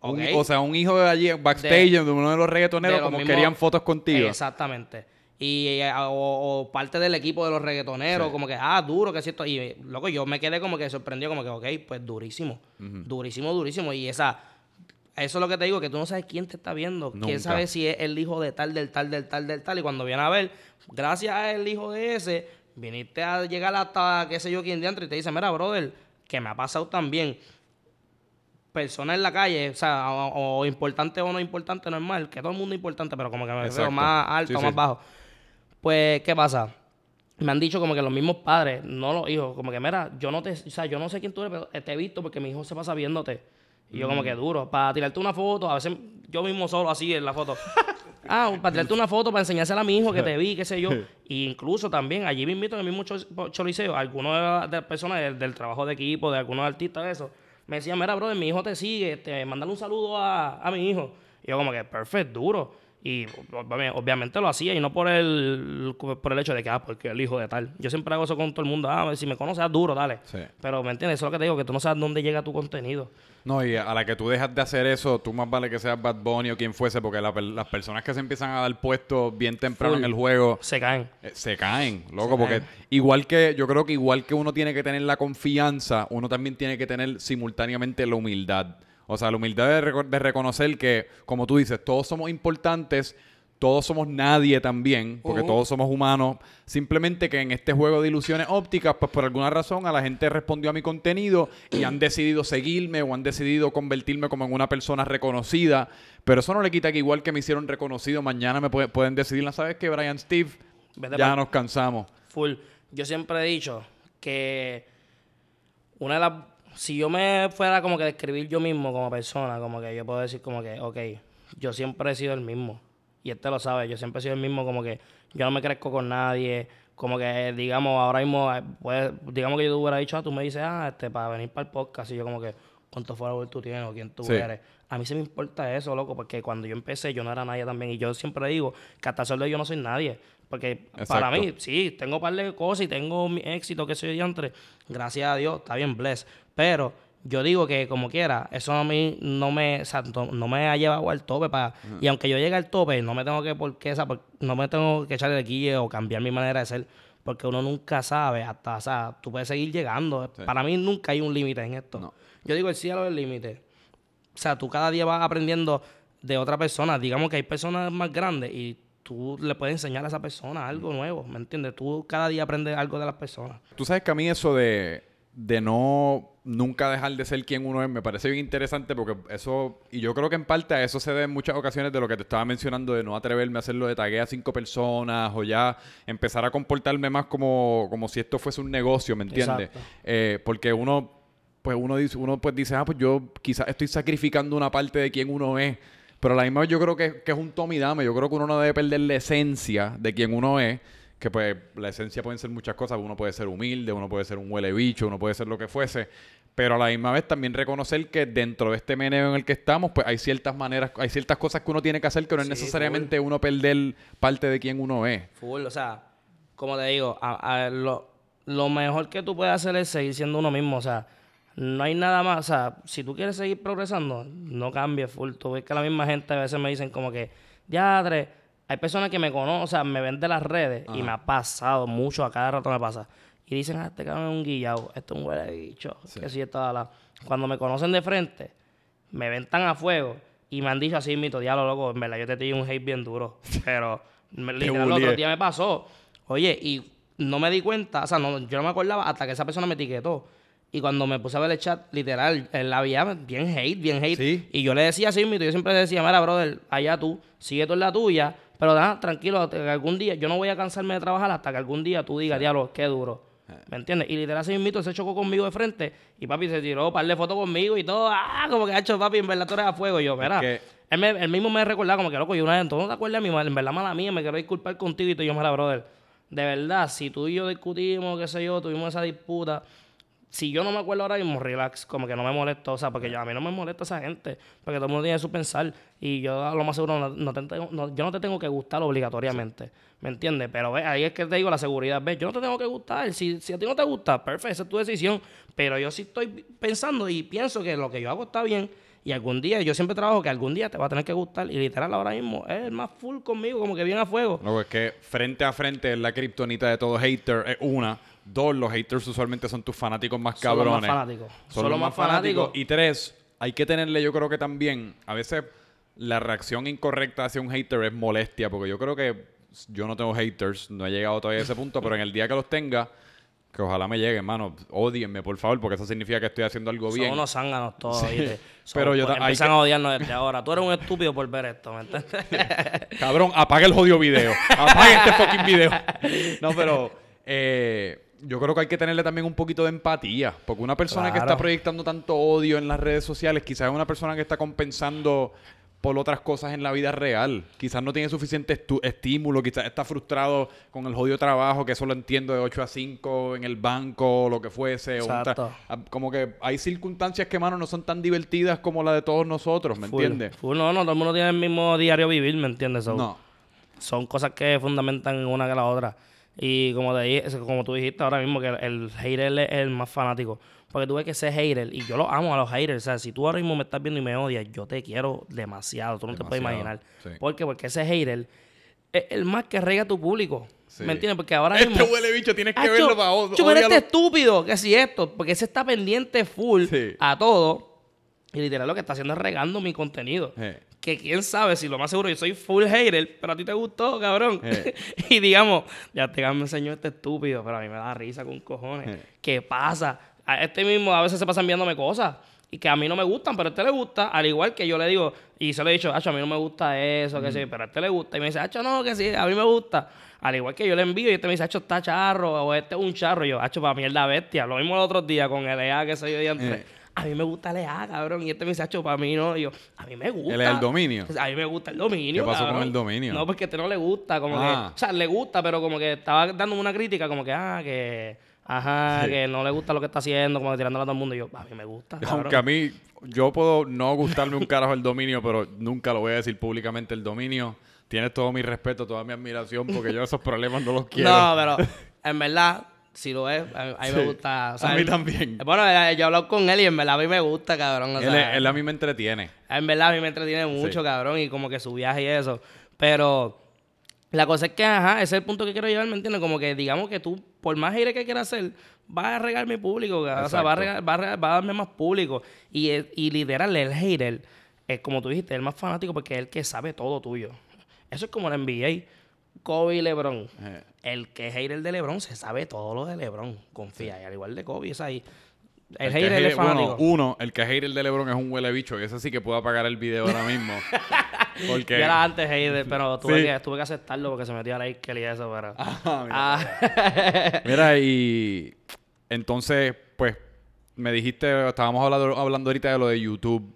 o sea, un hijo de allí backstage de, uno de los reggaetoneros como querían fotos contigo. Exactamente y eh, o, parte del equipo de los reggaetoneros, como que, ah, duro, que es cierto. Y, loco, yo me quedé como que sorprendido, como que, ok, pues durísimo. Durísimo, durísimo. Y esa, eso es lo que te digo, que tú no sabes quién te está viendo. Quién sabe si es el hijo de tal, del tal, del tal, del tal. Y cuando viene a ver, gracias al hijo de ese, viniste a llegar hasta qué sé yo quién dentro y te dice, mira, brother, que me ha pasado también. persona en la calle, o sea, o, o importante o no importante, normal, que todo el mundo es importante, pero como que me veo más alto, Sí, más sí. bajo. Pues, ¿qué pasa? Me han dicho como que los mismos padres, no los hijos, como que, mira, yo no te, o sea, yo no sé quién tú eres, pero te he visto porque mi hijo se pasa viéndote. Y yo como Mm. que duro, para tirarte una foto, a veces yo mismo solo así en la foto. ah, para tirarte una foto, para enseñársela a mi hijo que te vi, qué sé yo. Y incluso también, allí me invito en el mismo cho- choliseo, algunos de las de personas del, del trabajo de equipo, de algunos artistas, eso, me decían, mira, brother, mi hijo te sigue, te mándale un saludo a, a mi hijo. Y yo como que, perfecto, duro. Y obvi- obviamente lo hacía y no por el, por el hecho de que, ah, porque el hijo de tal. Yo siempre hago eso con todo el mundo. Ah, si me conoces, duro, dale. Sí. Pero, ¿me entiendes? Eso es lo que te digo, que tú no sabes dónde llega tu contenido. No, y a la que tú dejas de hacer eso, tú más vale que seas Bad Bunny o quien fuese, porque la las personas que se empiezan a dar puestos bien temprano Full. en el juego Se caen. eh, se caen, loco, porque caen. igual que yo creo que igual que uno tiene que tener la confianza, uno también tiene que tener simultáneamente la humildad. O sea, la humildad de, reco- de reconocer que, como tú dices, todos somos importantes, todos somos nadie también, porque Ujú. todos somos humanos. Simplemente que en este juego de ilusiones ópticas, pues por alguna razón a la gente respondió a mi contenido y han decidido seguirme o han decidido convertirme como en una persona reconocida. Pero eso no le quita que igual que me hicieron reconocido, mañana me puede- pueden decidir, "¿No ¿sabes qué, Brian Steve? Vete ya nos cansamos. Full. Yo siempre he dicho que una de las... Si yo me fuera como que describir yo mismo como persona, como que yo puedo decir como que, ok, yo siempre he sido el mismo. Y este lo sabe, yo siempre he sido el mismo, como que yo no me crezco con nadie. Como que, digamos, ahora mismo, eh, pues, digamos que yo te hubiera dicho, ah, tú me dices, ah, este, para venir para el podcast. Y yo como que, ¿cuántos followers tú tienes o quién tú Sí. eres? A mí se me importa eso, loco, porque cuando yo empecé yo no era nadie también. Y yo siempre digo que hasta el sol de hoy yo no soy nadie. Porque para mí, sí, tengo un par de cosas y tengo mi éxito que soy diantre. Gracias a Dios, está bien, bless. Pero yo digo que como quiera, eso a mí no me, o sea, no, no me ha llevado al tope. para Y aunque yo llegue al tope, no me tengo que, por qué, por- no me tengo que echar de guille o cambiar mi manera de ser. Porque uno nunca sabe hasta, o sea, tú puedes seguir llegando. Sí. Para mí nunca hay un límite en esto. No. Yo digo, el cielo es el límite. O sea, tú cada día vas aprendiendo de otra persona. Digamos que hay personas más grandes y tú le puedes enseñar a esa persona algo nuevo, ¿me entiendes? Tú cada día aprendes algo de las personas. Tú sabes que a mí eso de, de no nunca dejar de ser quien uno es me parece bien interesante porque eso, y yo creo que en parte a eso se debe en muchas ocasiones de lo que te estaba mencionando de no atreverme a hacerlo de tagué a cinco personas o ya empezar a comportarme más como, como si esto fuese un negocio, ¿me entiendes? Eh, porque uno, pues uno dice, uno pues dice, ah, pues yo quizás estoy sacrificando una parte de quien uno es. Pero a la misma vez yo creo que, que es un tome y dame. Yo creo que uno no debe perder la esencia de quien uno es. Que pues la esencia pueden ser muchas cosas. Uno puede ser humilde, uno puede ser un huele bicho, uno puede ser lo que fuese. Pero a la misma vez también reconocer que dentro de este meneo en el que estamos, pues hay ciertas maneras, hay ciertas cosas que uno tiene que hacer que no es Sí, necesariamente uno perder parte de quien uno es. Full, o sea, como te digo, a- a lo, lo mejor que tú puedes hacer es seguir siendo uno mismo, o sea, no hay nada más, o sea, si tú quieres seguir progresando, no cambies full. Tú ves que la misma gente a veces me dicen como que, ya, hay personas que me conocen, o sea, me ven de las redes y me ha pasado mucho, a cada rato me pasa. Y dicen, ah, este cabrón es un guillado, esto es un huele bicho, que si esto, la. Cuando me conocen de frente, me ven tan a fuego y me han dicho así, mito, diablo, loco, en verdad yo te di un hate bien duro. Pero literal, el otro día me pasó. Oye, y no me di cuenta, o sea, no, yo no me acordaba hasta que esa persona me etiquetó. Y cuando me puse a ver el chat, literal, él había bien hate, bien hate. Sí. Y yo le decía así, yo siempre le decía, mira, brother, allá tú, sigue tú en la tuya, pero nada, tranquilo, hasta que algún día, yo no voy a cansarme de trabajar hasta que algún día tú digas, diablo, qué duro. Eh. ¿Me entiendes? Y literal, ese mito se chocó conmigo de frente y papi se tiró par de fotos conmigo y todo. Ah, como que ha hecho papi, en verdad tú eres a fuego. Y yo, mira, que- él, me- él mismo me recordaba como que loco, yo una vez, ¿tú no te acuerdas de mi madre? En verdad, mala mía, me quiero disculpar contigo y tú, yo, mira, brother. De verdad, si tú y yo discutimos, qué sé yo, tuvimos esa disputa, si yo no me acuerdo ahora mismo, relax, como que no me molesto, o sea, porque yo, a mí no me molesta esa gente, porque todo el mundo tiene su pensar y yo a lo más seguro no, no te tengo- no- yo no te tengo que gustar obligatoriamente, ¿me entiendes? Pero ve, ahí es que te digo la seguridad, ves, yo no te tengo que gustar, si, si a ti no te gusta, perfecto, esa es tu decisión, pero yo sí estoy pensando y pienso que lo que yo hago está bien y algún día, yo siempre trabajo que algún día te va a tener que gustar y literal ahora mismo es el más full conmigo, como que bien a fuego. Luego es que frente a frente es la kriptonita de todo hater, es una. Dos, los haters usualmente son tus fanáticos más Son los cabrones. más fanáticos. Son, los más fanáticos. Y tres, hay que tenerle, yo creo que también, a veces la reacción incorrecta hacia un hater es molestia, porque yo creo que yo no tengo haters, no he llegado todavía a ese punto, pero en el día que los tenga, Que ojalá me llegue, hermano. Odienme, por favor, porque eso significa que estoy haciendo algo Son bien. unos zánganos todos. ¿viste? Son- Pero yo empiezan que- a odiarnos desde ahora. Tú eres un estúpido por ver esto, ¿me entiendes? Cabrón, apaga el jodido video. Apaga este fucking video. No, pero eh, yo creo que hay que tenerle también un poquito de empatía. Porque una persona que está proyectando tanto odio en las redes sociales, quizás es una persona que está compensando por otras cosas en la vida real. Quizás no tiene suficiente estímulo, quizás está frustrado con el jodido trabajo, que eso lo entiendo de 8 a 5 en el banco o lo que fuese. Exacto. como que hay circunstancias que, mano, no son tan divertidas como la de todos nosotros, ¿me entiendes? no, no, todo el mundo tiene el mismo diario vivir, ¿me entiendes? So, No. Son cosas que fundamentan una que la otra. Y como, te dije- como tú dijiste ahora mismo, que el, hater es el más fanático. Porque tú ves que ese hater, y yo lo amo a los haters. O sea, si tú ahora mismo me estás viendo y me odias, yo te quiero demasiado. Tú no te puedes imaginar. sí. ¿Por qué? Porque ese hater es el más que rega a tu público. Sí. ¿Me entiendes? Porque ahora Este mismo... huele bicho, tienes que Acho, verlo para o- yo, este estúpido, que si esto, porque ese está pendiente full Sí. a todo. Y literal lo que está haciendo es regando mi contenido. Que quién sabe si lo más seguro yo soy full hater, pero a ti te gustó, cabrón. Eh. y digamos, ya te me enseñó este estúpido, pero a mí me da risa con cojones. Eh. ¿Qué pasa? A este mismo a veces se pasa enviándome cosas y que a mí no me gustan, pero a este le gusta, al igual que yo le digo, y se lo he dicho, Acho, a mí no me gusta eso, que sí, pero a este le gusta. Y me dice, Acho, no, que sí, a mí me gusta. Al igual que yo le envío y este me dice, Acho, está charro, o este es un charro. Y yo, Acho, para mierda bestia. Lo mismo el otro día con el EA que soy yo de antes. Eh. A mí me gusta el EA, cabrón. Y este me dice, para mí no. Y yo, a mí me gusta. Es el dominio. A mí me gusta el dominio. ¿Qué pasó con el dominio? No, porque a este no le gusta, como Ah. que. O sea, le gusta, pero como que estaba dándome una crítica, como que, ah, que. Ajá, Sí. que no le gusta lo que está haciendo, como que a todo el mundo. Y yo, a mí me gusta. cabrón". Aunque a mí, yo puedo no gustarme un carajo el dominio, pero nunca lo voy a decir públicamente el dominio. Tienes todo mi respeto, toda mi admiración, porque yo esos problemas no los quiero. No, pero en verdad, si lo es, a, a mí Sí. me gusta. o sea, A mí él- también. Bueno, eh, yo he hablado con él y en verdad a mí me gusta, cabrón. o él, sea, es- él a mí me entretiene. En verdad, a mí me entretiene mucho, Sí. cabrón, y como que su viaje y eso. Pero la cosa es que, ajá, ese es el punto que quiero llevar, ¿me entiendes? Como que digamos que tú, por más aire que quieras hacer, vas a regar mi público, cabrón. o sea, vas a, regar- vas a regar- vas a darme más público. Y, y literal, el hater, es como tú dijiste, el más fanático porque es el que sabe todo tuyo. Eso es como el NBA. Kobe y LeBron. Eh. El que es hater de LeBron se sabe todo lo de LeBron. Confía. Y al igual de Kobe, es ahí. El, El hater hate- es. Bueno, uno, el que es hater de LeBron es un huele bicho, y ese sí que puedo apagar el video ahora mismo. Porque. Yo era antes hater, pero tuve, Sí. que, tuve que aceptarlo porque se metió a la Ikel y eso, pero... Ah, mira. Ah, Mira, y entonces, pues, me dijiste, estábamos hablando, hablando ahorita de lo de YouTube,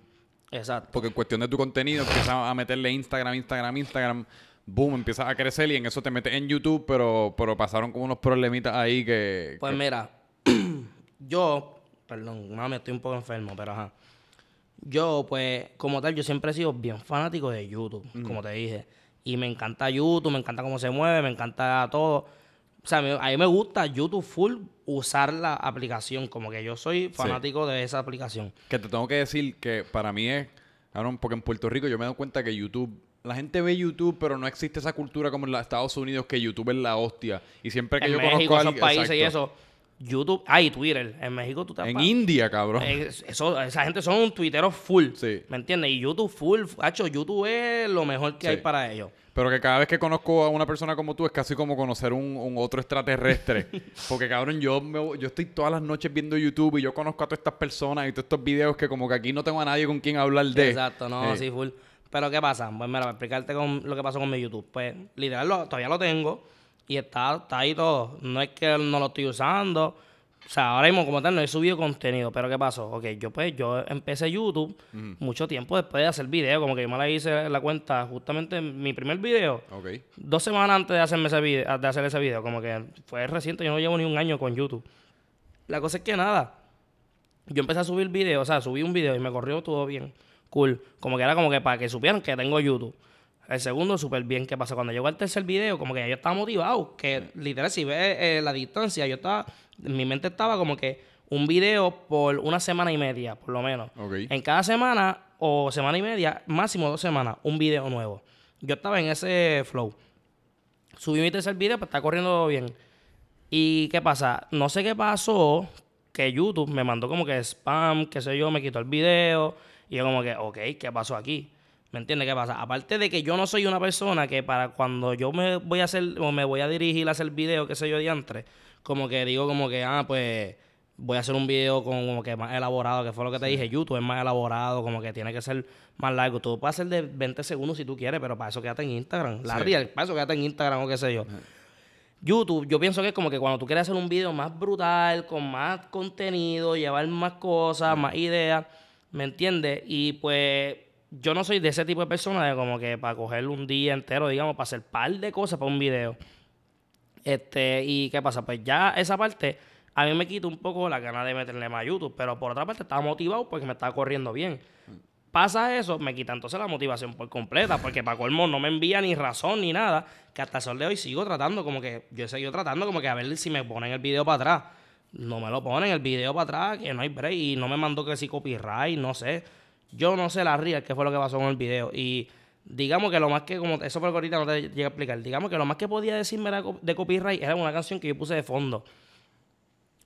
exacto. porque en cuestión de tu contenido empiezas a meterle Instagram, Instagram, Instagram, boom, empiezas a crecer y en eso te metes en YouTube, pero, pero pasaron como unos problemitas ahí que... Pues que- mira, yo... Perdón, mami, estoy un poco enfermo, pero ajá. Yo, pues, como tal, yo siempre he sido bien fanático de YouTube, como te dije. Y me encanta YouTube, me encanta cómo se mueve, me encanta todo. O sea, a mí me gusta YouTube full usar la aplicación, como que yo soy fanático de esa aplicación. Que te tengo que decir que para mí es, cabrón, porque en Puerto Rico yo me he dado cuenta que YouTube, la gente ve YouTube, pero no existe esa cultura como en los Estados Unidos que YouTube es la hostia. Y siempre que en yo México, conozco a esos países y eso, YouTube, ah, y Twitter. En México tú te En India, cabrón. Eh, Eso, esa gente son un tuitero full. Sí. ¿Me entiendes? Y YouTube full. Hacho, YouTube es lo mejor que Sí. hay para ellos. Pero que cada vez que conozco a una persona como tú es casi como conocer un, un otro extraterrestre. Porque cabrón, yo, me voy- yo estoy todas las noches viendo YouTube y yo conozco a todas estas personas y todos estos videos que como que aquí no tengo a nadie con quien hablar de. Exacto, no, Eh, sí, full. Pero ¿qué pasa? Pues mira, para explicarte con lo que pasó con mi YouTube. Pues literal, lo- todavía lo tengo y está, está ahí todo. No es que no lo estoy usando. O sea, ahora mismo como tal no he subido contenido. Pero ¿qué pasó? Ok, yo pues yo empecé YouTube mucho tiempo después de hacer video. Como que yo me la hice la cuenta justamente en mi primer video. Ok. dos semanas antes de hacerme ese video, de hacer ese video, como que fue reciente, yo no llevo ni un año con YouTube. La cosa es que nada, yo empecé a subir videos, o sea, subí un video y me corrió todo bien, cool. Como que era como que para que supieran que tengo YouTube. El segundo, súper bien. ¿Qué pasa? Cuando llegó al tercer video, como que yo estaba motivado, que literal, si ves eh, la distancia, yo estaba, mi mente estaba como que un video por una semana y media, por lo menos. En cada semana o semana y media, máximo dos semanas, un video nuevo. Yo estaba en ese flow. Subí mi tercer video, pues está corriendo bien. ¿Y qué pasa? No sé qué pasó, que YouTube me mandó como que spam, qué sé yo, me quitó el video. Y yo como que, ok, ¿qué pasó aquí? ¿Me entiendes qué pasa? Aparte de que yo no soy una persona que para cuando yo me voy a hacer o me voy a dirigir a hacer video, qué sé yo, diantre, como que digo como que, ah, pues voy a hacer un video con, como que más elaborado, que fue lo que te dije, YouTube es más elaborado, como que tiene que ser más largo. Tú puedes hacer de 20 segundos si tú quieres, pero para eso quédate en Instagram. La real, para eso quédate en Instagram o qué sé yo. YouTube, yo pienso que es como que cuando tú quieres hacer un video más brutal, con más contenido, llevar más cosas, más ideas, ¿me entiendes? Y pues yo no soy de ese tipo de persona de como que para coger un día entero, digamos, para hacer par de cosas para un video. Este, y qué pasa, pues ya esa parte a mí me quita un poco la gana de meterle más a YouTube, pero por otra parte estaba motivado porque me estaba corriendo bien. Pasa eso, me quita entonces la motivación por completa, porque para colmo no me envía ni razón ni nada, que hasta el sol de hoy sigo tratando, como que yo he seguido tratando, como que a ver si me ponen el video para atrás. No me lo ponen el video para atrás, que no hay break, y no me mandó que si copyright, no sé. Yo no sé la ría qué fue lo que pasó con el video. Y digamos que lo más que, como eso fue lo que ahorita no te llegué a explicar, digamos que lo más que podía decirme de copyright era una canción que yo puse de fondo.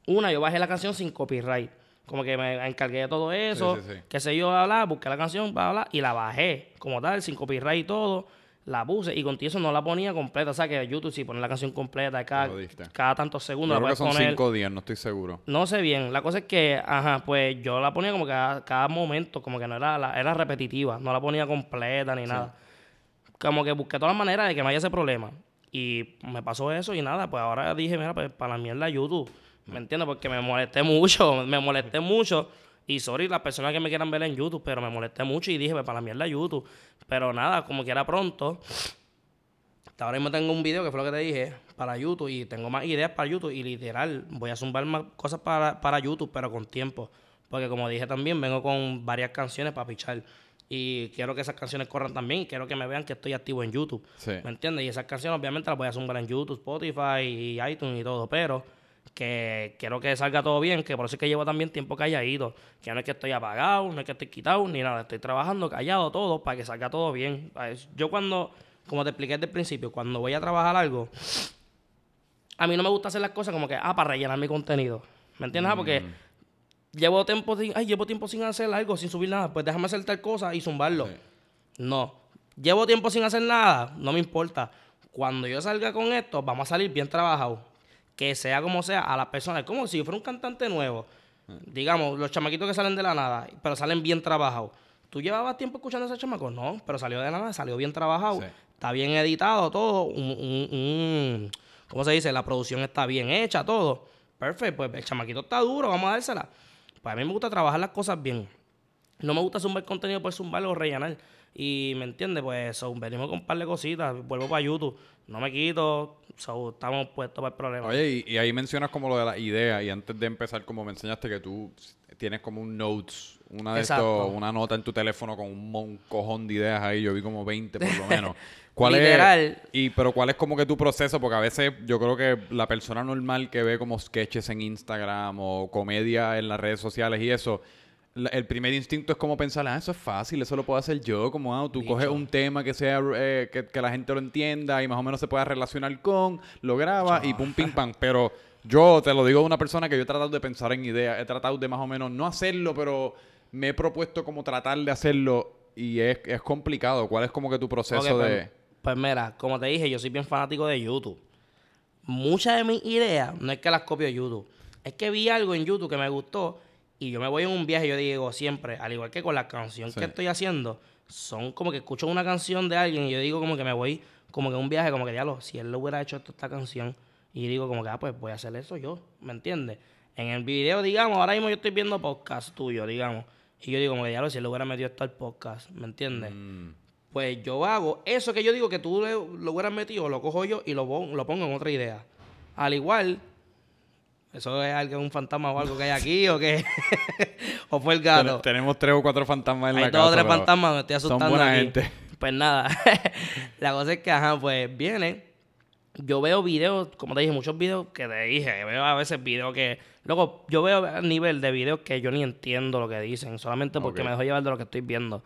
Una, yo bajé la canción sin copyright. Como que me encargué de todo eso, qué sé yo, hablar, busqué la canción, bla, bla, y la bajé como tal, sin copyright y todo la puse y contigo eso no la ponía completa. O sea que YouTube si pone la canción completa cada, cada tantos segundos. Yo creo que son cinco días, no estoy seguro. No sé bien. La cosa es que, ajá, pues yo la ponía como cada, cada momento, como que no era, la, era repetitiva, no la ponía completa ni nada. Como que busqué todas las maneras de que no haya ese problema. Y me pasó eso y nada, pues ahora dije, mira, pues para la mierda YouTube. ¿Me entiendes? Porque me molesté mucho, me molesté mucho. Y sorry, las personas que me quieran ver en YouTube, pero me molesté mucho y dije, pues para la mierda YouTube. Pero nada, como que era pronto. Ahora mismo tengo un video que fue lo que te dije para YouTube y tengo más ideas para YouTube y literal voy a zumbar más cosas para, para YouTube, pero con tiempo. Porque como dije también, vengo con varias canciones para pichar. Y quiero que esas canciones corran también y quiero que me vean que estoy activo en YouTube. ¿Me entiendes? Y esas canciones obviamente las voy a zumbar en YouTube, Spotify y iTunes y todo, pero que quiero que salga todo bien, que por eso es que llevo también tiempo calladito, que no es que estoy apagado, no es que estoy quitado, ni nada, estoy trabajando callado todo para que salga todo bien. Yo cuando, como te expliqué desde el principio, cuando voy a trabajar algo, a mí no me gusta hacer las cosas como que, ah, para rellenar mi contenido. ¿Me entiendes? Ah, porque mm. llevo tiempo sin, ay, llevo tiempo sin hacer algo, sin subir nada, pues déjame hacer tal cosa y zumbarlo. No. Llevo tiempo sin hacer nada, no me importa. Cuando yo salga con esto, vamos a salir bien trabajados que sea como sea, a la persona. Es como si fuera un cantante nuevo. Digamos, los chamaquitos que salen de la nada, pero salen bien trabajados. ¿Tú llevabas tiempo escuchando a ese chamaco? No, pero salió de la nada, salió bien trabajado. Está bien editado todo. Un, ¿Cómo se dice? La producción está bien hecha, todo. Perfecto, pues el chamaquito está duro, vamos a dársela. Pues a mí me gusta trabajar las cosas bien. No me gusta zumbar contenido por zumbarlo o rellenar. Y me entiende, pues venimos con un par de cositas, vuelvo para YouTube, no me quito, estamos puestos para el problema. Oye, y, ahí mencionas como lo de la idea, y antes de empezar, como me enseñaste que tú tienes como un notes, una de estos, una nota en tu teléfono con un, cojón de ideas ahí, yo vi como 20 por lo menos. ¿Cuál Es, y pero cuál es como que tu proceso? Porque a veces yo creo que la persona normal que ve como sketches en Instagram o comedia en las redes sociales y eso, el primer instinto es como pensar, ah, eso es fácil, eso lo puedo hacer yo, como ah, tú coges un tema que sea eh, que, la gente lo entienda y más o menos se pueda relacionar con, lo graba y pum, pim, pam. Pero yo te lo digo de una persona que yo he tratado de pensar en ideas, he tratado de más o menos no hacerlo, pero me he propuesto como tratar de hacerlo y es, es complicado. ¿Cuál es como que tu proceso de...? Pues, pues mira, como te dije, yo soy bien fanático de YouTube. Muchas de mis ideas no es que las copio de YouTube, es que vi algo en YouTube que me gustó y yo me voy en un viaje, yo digo siempre, al igual que con la canción que estoy haciendo, son como que escucho una canción de alguien y yo digo como que me voy como que un viaje, como que diablo, si él lo hubiera hecho esta canción, y digo como que, ah, pues voy a hacer eso yo, ¿me entiendes? En el video, digamos, ahora mismo yo estoy viendo podcast tuyo, digamos, y yo digo como que diablo, si él lo hubiera metido esto al podcast, ¿me entiendes? Mm. Pues yo hago eso que yo digo que tú lo hubieras metido, lo cojo yo y lo, lo pongo en otra idea. Al igual ¿Eso es algo, un fantasma o algo que hay aquí o qué? ¿O fue el gato? tenemos tres o cuatro fantasmas en la casa. Hay dos o tres fantasmas, me estoy asustando. Son buena gente. Pues nada, la cosa es que, ajá, pues viene. Yo veo videos, como te dije, muchos videos que te dije. Veo a veces videos que. Luego, yo veo a nivel de videos que yo ni entiendo lo que dicen, solamente porque me dejo llevar de lo que estoy viendo.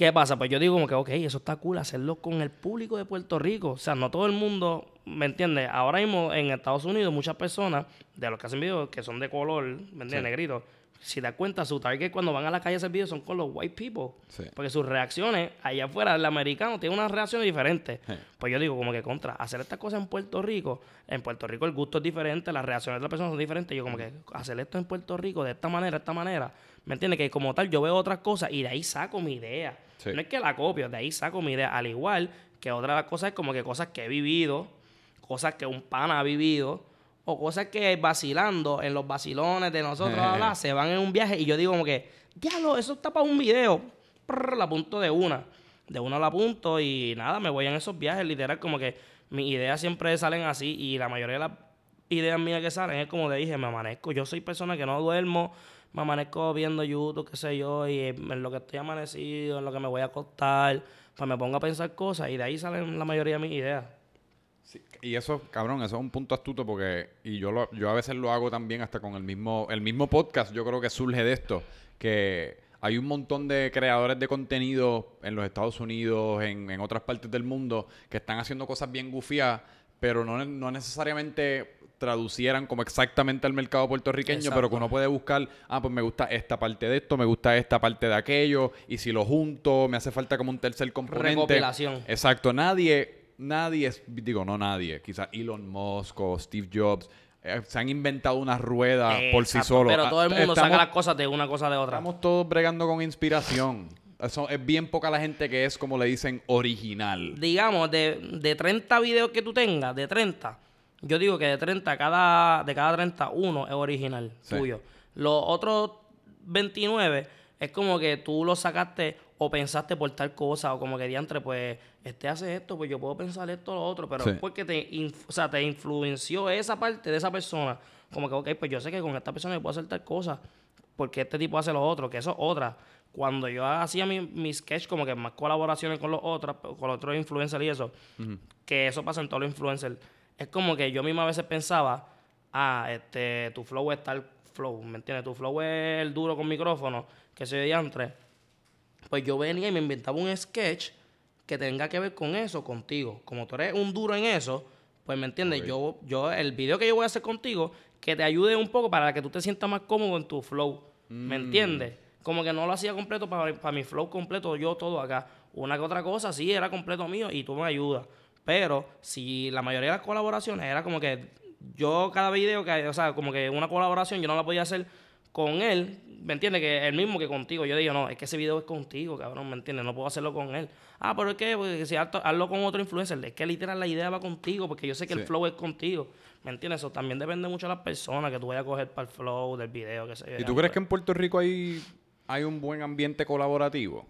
¿Qué pasa? Pues yo digo como que, ok, eso está cool, hacerlo con el público de Puerto Rico. O sea, no todo el mundo, ¿me entiendes? Ahora mismo en Estados Unidos muchas personas de los que hacen videos que son de color, ¿me entiendes? Negritos, si te das cuenta, su target cuando van a la calle a hacer videos son con los white people. Sí. Porque sus reacciones, allá afuera, el americano tiene unas reacciones diferentes. Sí. Pues yo digo, como que contra, hacer estas cosas en Puerto Rico, en Puerto Rico el gusto es diferente, las reacciones de las personas son diferentes. Yo como que hacer esto en Puerto Rico de esta manera, de esta manera, ¿me entiendes? Que como tal yo veo otras cosas y de ahí saco mi idea. Sí. No es que la copio, de ahí saco mi idea. Al igual que otras cosas es como que cosas que he vivido, cosas que un pana ha vivido, o cosas que vacilando en los vacilones de nosotros, bla, bla, bla, se van en un viaje y yo digo como que, diablo, eso está para un video. Prr, la apunto de una. De una la apunto y nada, me voy en esos viajes, literal, como que mis ideas siempre salen así y la mayoría de las ideas mías que salen es como te dije, me amanezco. Yo soy persona que no duermo, me amanezco viendo YouTube, qué sé yo, y en lo que estoy amanecido, en lo que me voy a acostar, pues me pongo a pensar cosas y de ahí salen la mayoría de mis ideas. Y eso, cabrón, eso es un punto astuto porque, y yo lo, yo a veces lo hago también hasta con el mismo, el mismo podcast, yo creo que surge de esto, que hay un montón de creadores de contenido en los Estados Unidos, en, en otras partes del mundo, que están haciendo cosas bien gufiadas, pero no, no necesariamente traducieran como exactamente al mercado puertorriqueño, Exacto. pero que uno puede buscar, ah, pues me gusta esta parte de esto, me gusta esta parte de aquello, y si lo junto, me hace falta como un tercer componente. Recopilación. Exacto, nadie, nadie, es- digo, no nadie, quizás Elon Musk o Steve Jobs, eh, se han inventado una rueda por sí solos. Pero todo el Ah, mundo estamos, saca las cosas de una cosa de otra. Estamos todos bregando con inspiración. Eso, es bien poca la gente que es, como le dicen, original. digamos, de, de 30 videos que tú tengas, de 30, yo digo que de 30, cada, de cada 30, uno es original Sí. tuyo. Los otros 29 es como que tú lo sacaste o pensaste por tal cosa, o como que diantre, pues, este hace esto, pues yo puedo pensar esto o lo otro, pero Sí. es porque te, o sea, te influenció esa parte de esa persona. Como que, ok, pues yo sé que con esta persona yo puedo hacer tal cosa, porque este tipo hace lo otro, que eso es otra. Cuando yo hacía mi, mi sketch, como que más colaboraciones con los otros, con los otros influencers y eso, que eso pasa en todos los influencers, es como que yo misma a veces pensaba, ah, este, tu flow es tal flow, ¿me entiendes? Tu flow es el duro con micrófono, que soy diantre. Pues yo venía y me inventaba un sketch que tenga que ver con eso, contigo. Como tú eres un duro en eso, pues me entiendes, yo, yo, el video que yo voy a hacer contigo, que te ayude un poco para que tú te sientas más cómodo en tu flow. ¿Me entiendes? Como que no lo hacía completo para, para mi flow completo, yo todo acá. Una que otra cosa, sí, era completo mío y tú me ayudas. Pero si la mayoría de las colaboraciones era como que yo cada video que, o sea, como que una colaboración yo no la podía hacer con él, ¿me entiendes? Que el mismo que contigo. Yo digo, no, es que ese video es contigo, cabrón, ¿me entiendes? No puedo hacerlo con él. Ah, pero es que porque si hazlo, con otro influencer, es que literal la idea va contigo, porque yo sé que Sí. el flow es contigo. ¿Me entiendes? Eso también depende mucho de las personas que tú vayas a coger para el flow del video, que sé yo. ¿Y tú crees que en Puerto Rico hay, hay un buen ambiente colaborativo?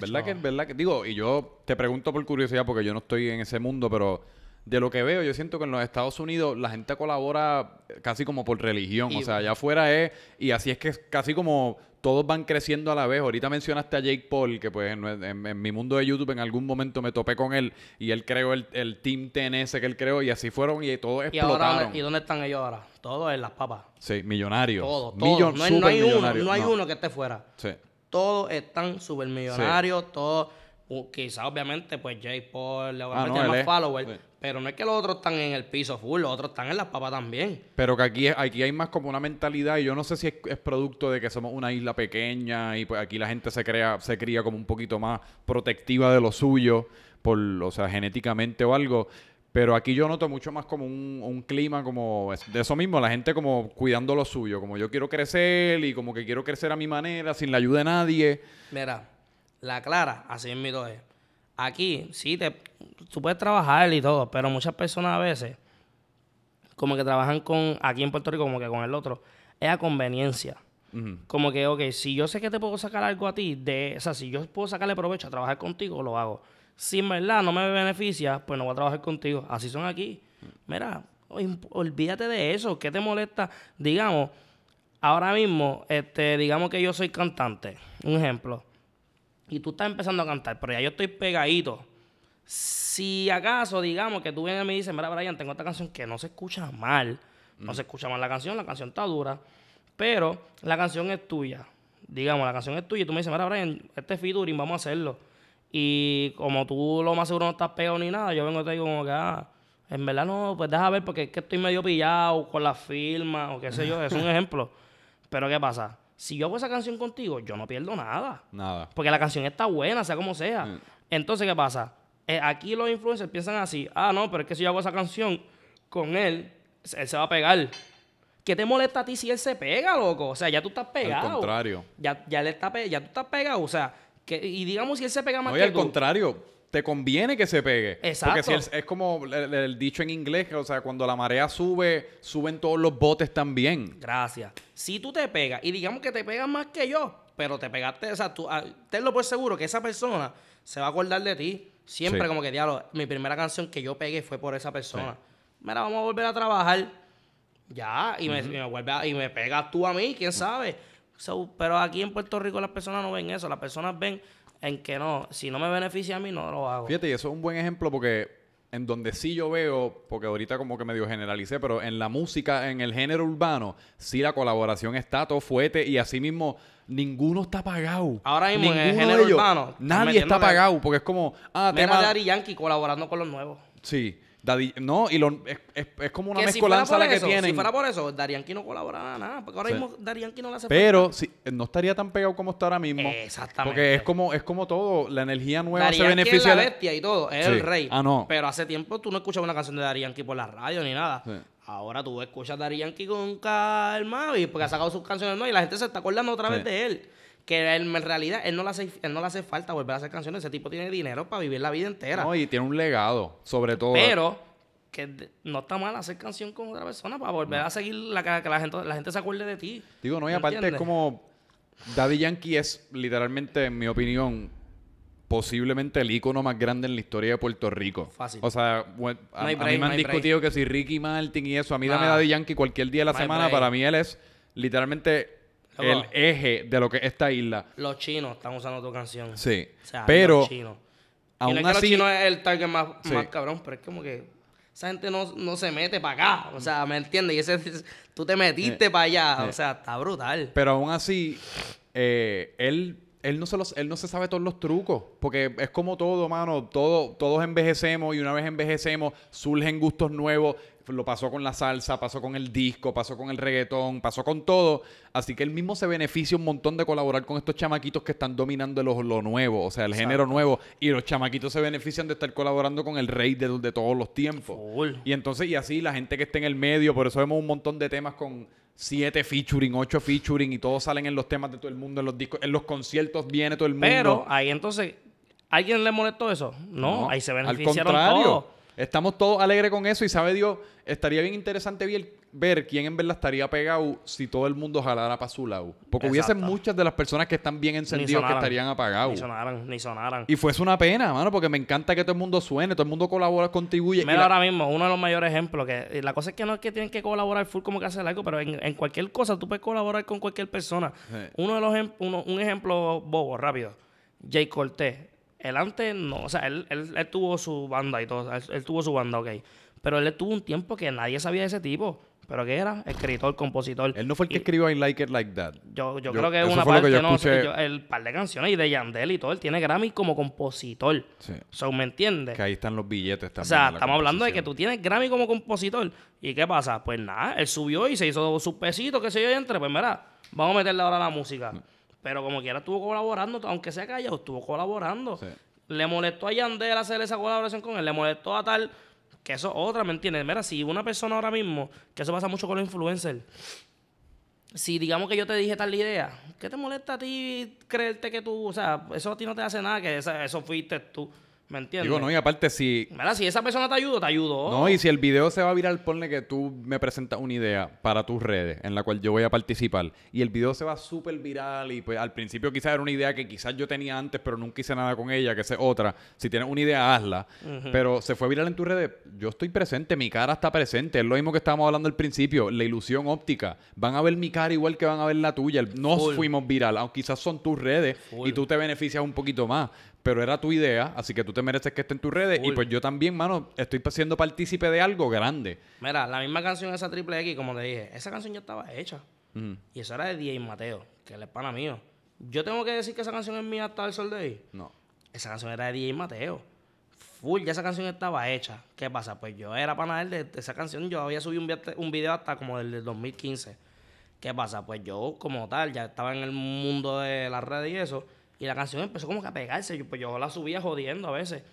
¿Verdad que, ¿Verdad que? Digo, y yo te pregunto por curiosidad porque yo no estoy en ese mundo, pero de lo que veo, yo siento que en los Estados Unidos la gente colabora casi como por religión. Y- o sea, allá afuera es. Y así es que es casi como todos van creciendo a la vez. Ahorita mencionaste a Jake Paul, que pues en, en- en mi mundo de YouTube en algún momento me topé con él y él creó el, el Team TNS que él creó y así fueron y todos ¿Y ahora explotaron. dónde- ¿y dónde están ellos ahora? Todos en las papas. Sí, millonarios. Todos, Millon- todos. No hay, no hay uno, supermillonarios. no hay No. uno que esté fuera. Sí. Todos están súper millonarios, todos. Quizás, obviamente, pues Jay Paul, le Ah, no, más followers. sí. Pero no es que los otros están en el piso full, los otros están en las papas también. Pero que aquí, aquí hay más como una mentalidad y yo no sé si es, es producto de que somos una isla pequeña y pues aquí la gente se crea, se cría como un poquito más protectiva de lo suyo, por, o sea, genéticamente o algo. Pero aquí yo noto mucho más como un, un clima como es- de eso mismo, la gente como cuidando lo suyo, como yo quiero crecer y como que quiero crecer a mi manera, sin la ayuda de nadie. Mira, la clara, así mismo es. Aquí, sí, te, tú puedes trabajar y todo, pero muchas personas a veces, como que trabajan con, aquí en Puerto Rico, como que con el otro, es a conveniencia. Como que, ok, si yo sé que te puedo sacar algo a ti, de, o sea, si yo puedo sacarle provecho a trabajar contigo, lo hago. Si en verdad no me beneficia, pues no voy a trabajar contigo. Así son aquí. Mira, ol- olvídate de eso. ¿Qué te molesta? Digamos, ahora mismo, este, digamos que yo soy cantante, un ejemplo, y tú estás empezando a cantar, pero ya yo estoy pegadito. Si acaso, digamos, que tú vienes y me dices, mira, Brian, tengo esta canción que no se escucha mal, no se escucha mal la canción, la canción está dura, pero la canción es tuya. Digamos, la canción es tuya y tú me dices, mira, Brian, este es featuring, vamos a hacerlo. Y como tú lo más seguro no estás pegado ni nada, yo vengo y te digo como que, ah, en verdad no, pues deja ver porque es que estoy medio pillado con la firma o qué sé yo, es un ejemplo. Pero ¿qué pasa? Si yo hago esa canción contigo, yo no pierdo nada. Nada. Porque la canción está buena, sea como sea. Mm. Entonces, ¿qué pasa? Eh, aquí los influencers piensan así. Ah, no, pero es que si yo hago esa canción con él, él se va a pegar. ¿Qué te molesta a ti si él se pega, loco? O sea, ya tú estás pegado. Al contrario. Ya, ya, le está ya tú estás pegado. O sea, que, y digamos si él se pega más No, y que al tú. contrario, te conviene que se pegue. Exacto. Porque si él- es como el, el dicho en inglés, que, o sea, cuando la marea sube, suben todos los botes también. Gracias. Si tú te pegas, y digamos que te pegas más que yo, pero te pegaste, o sea, tú, ah, tenlo por seguro que esa persona se va a acordar de ti. Siempre Sí. como que, diablo, mi primera canción que yo pegué fue por esa persona. Mira, vamos a volver a trabajar. Ya, y, me, me vuelve a- y me pegas tú a mí, quién sabe. So, pero aquí en Puerto Rico las personas no ven eso. Las personas ven en que no, si no me beneficia a mí, no lo hago. Fíjate, y eso es un buen ejemplo porque en donde sí yo veo, porque ahorita como que medio generalicé, pero en la música, en el género urbano, sí la colaboración está todo fuerte y así mismo ninguno está pagado. Ahora mismo en el Ninguno género ellos. urbano, Nadie está pagado porque es como, ah, tema... de Ari Yankee colaborando con los nuevos. Sí, Daddy- no, y lo- es, es- es como una Que si mezcolanza por la que eso, tienen. Si fuera por eso, Darianki no colaborará nada. Porque ahora Sí. mismo Darianki no le hace Pero sí, no estaría tan pegado como está ahora mismo. Exactamente. Porque es como, es como todo, la energía nueva Daddy se Yankee beneficia. es la bestia y todo, es Sí. el rey. Ah, no. Pero hace tiempo tú no escuchabas una canción de Yankee por la radio ni nada. Sí. Ahora tú escuchas Daddy Yankee con calma porque ha sacado sus canciones nuevas y la gente se está acordando otra vez de él. Que él, en realidad él no, le hace, él no le hace falta volver a hacer canciones. Ese tipo tiene dinero para vivir la vida entera. No, y tiene un legado, sobre todo. Pero que no está mal hacer canción con otra persona para volver a seguir la que, la gente la gente se acuerde de ti. Digo, no, y ¿Me aparte es como. Daddy Yankee es literalmente, en mi opinión, posiblemente el ícono más grande en la historia de Puerto Rico. Fácil. O sea, bueno, a, No mí me han no hay break. discutido que si Ricky Martin y eso. A mí dame. Daddy Yankee cualquier día de la No semana. Para mí él es literalmente. El eje de lo que es esta isla. Los chinos están usando tu canción. Sí. O sea, pero los chinos. y aún no es que así. los chinos es el target más, Sí. más cabrón, pero es como que esa gente no, no se mete para acá. O sea, ¿me entiendes? Y ese, tú te metiste para allá. eh. O sea, está brutal. Pero aún así, eh, él, él, no se los, él no se sabe todos los trucos. Porque es como todo, mano. Todo, todos envejecemos y una vez envejecemos, surgen gustos nuevos. Lo pasó con la salsa, pasó con el disco, pasó con el reggaetón, pasó con todo. Así que él mismo se beneficia un montón de colaborar con estos chamaquitos que están dominando lo, lo nuevo, o sea, el género nuevo. Y los chamaquitos se benefician de estar colaborando con el rey de, de todos los tiempos. Y entonces, y así la gente que esté en el medio, por eso vemos un montón de temas con siete featuring, ocho featuring, y todos salen en los temas de todo el mundo, en los discos, en los conciertos viene todo el mundo. Pero ahí entonces, ¿alguien le molestó eso? No, ahí se al beneficiaron contrario. todos. Estamos todos alegres con eso y sabe Dios, estaría bien interesante ver, ver quién en verdad estaría pegado si todo el mundo jalara para su lado. Porque hubiesen muchas de las personas que están bien Ni encendidos que estarían apagados. Ni sonaran, ni sonaran. Y fuese una pena, mano, porque me encanta que todo el mundo suene, todo el mundo colabora, contribuye. y Mira la- ahora mismo, uno de los mayores ejemplos, que eh, la cosa es que no es que tienen que colaborar full como que hacer algo, pero en, en cualquier cosa tú puedes colaborar con cualquier persona. Sí. Uno de los ejem- uno- un ejemplo bobo, rápido. Jay Cortés. Él antes no, o sea, él, él, él tuvo su banda y todo, él, él tuvo su banda, ok. Pero él tuvo un tiempo que nadie sabía de ese tipo. ¿Pero qué era? Escritor, compositor. Él no fue el que Y- escribió I Like It Like That. yo, yo, Yo- creo que es una parte, yo no sé, escuché. yo- el par de canciones y de Yandel y todo, él tiene Grammy como compositor. Sí. So, ¿me entiendes? Que ahí están los billetes O también. sea, en la estamos hablando de que tú tienes Grammy como compositor. ¿Y qué pasa? Pues nada, él subió y se hizo sus pesitos, que se yo, y entre. Pues mira, vamos a meterle ahora la música. Pero como quiera estuvo colaborando, aunque sea callado, estuvo colaborando. Sí. Le molestó a Yandel hacer esa colaboración con él, le molestó a tal, que eso es otra, ¿me entiendes? Mira, si una persona ahora mismo, que eso pasa mucho con los influencers, si digamos que yo te dije tal idea, ¿qué te molesta a ti creerte que tú, o sea, eso a ti no te hace nada, que eso fuiste tú, ¿me entiendes? Digo, no, y aparte si... Mira, si esa persona te ayudó, te ayudó. No, y si el video se va a viral, ponle que tú me presentas una idea para tus redes en la cual yo voy a participar y el video se va súper viral y pues al principio quizás era una idea que quizás yo tenía antes pero nunca hice nada con ella, que es otra. Si tienes una idea, hazla. Pero se fue viral en tus redes, yo estoy presente, mi cara está presente. Es lo mismo que estábamos hablando al principio, la ilusión óptica. Van a ver mi cara igual que van a ver la tuya. Nos Full. fuimos viral, aunque quizás son tus redes Full. y tú te beneficias un poquito más. Pero era tu idea, así que tú te mereces que esté en tus redes. Y pues yo también, mano, estoy siendo partícipe de algo grande. Mira, la misma canción esa triple X, como te dije, esa canción ya estaba hecha. Y eso era de DJ Mateo, que él es pana mío. Yo tengo que decir que esa canción es mía hasta el sol de hoy. No. Esa canción era de DJ Mateo. Full, ya esa canción estaba hecha. ¿Qué pasa? Pues yo era pana de él de, esa canción. Yo había subido un, vi- un video hasta como del, del 2015. ¿Qué pasa? Pues yo, como tal, ya estaba en el mundo de las redes y eso. Y la canción empezó como que a pegarse. Yo, pues yo la subía jodiendo a veces.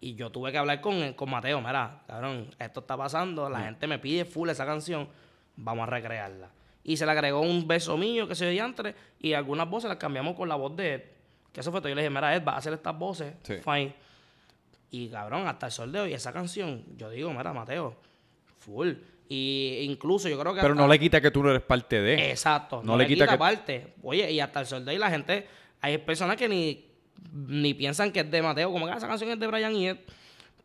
Y yo tuve que hablar con, con Mateo. Mira, cabrón, esto está pasando. La gente me pide full esa canción. Vamos a recrearla. Y se le agregó un beso mío que se dio antes. Y algunas voces las cambiamos con la voz de Ed. Que eso fue todo. Yo le dije, mira, Ed, va a hacer estas voces. Sí. Fine. Y cabrón, hasta el sol de hoy, esa canción, yo digo, mira, Mateo, full. Y incluso yo creo que. Pero hasta- no le quita que tú no eres parte de. Exacto. No le quita que- parte. Oye, y hasta el sol de hoy la gente. Hay personas que ni, ni piensan que es de Mateo, como que "Ah, esa canción es de Brian y Ed.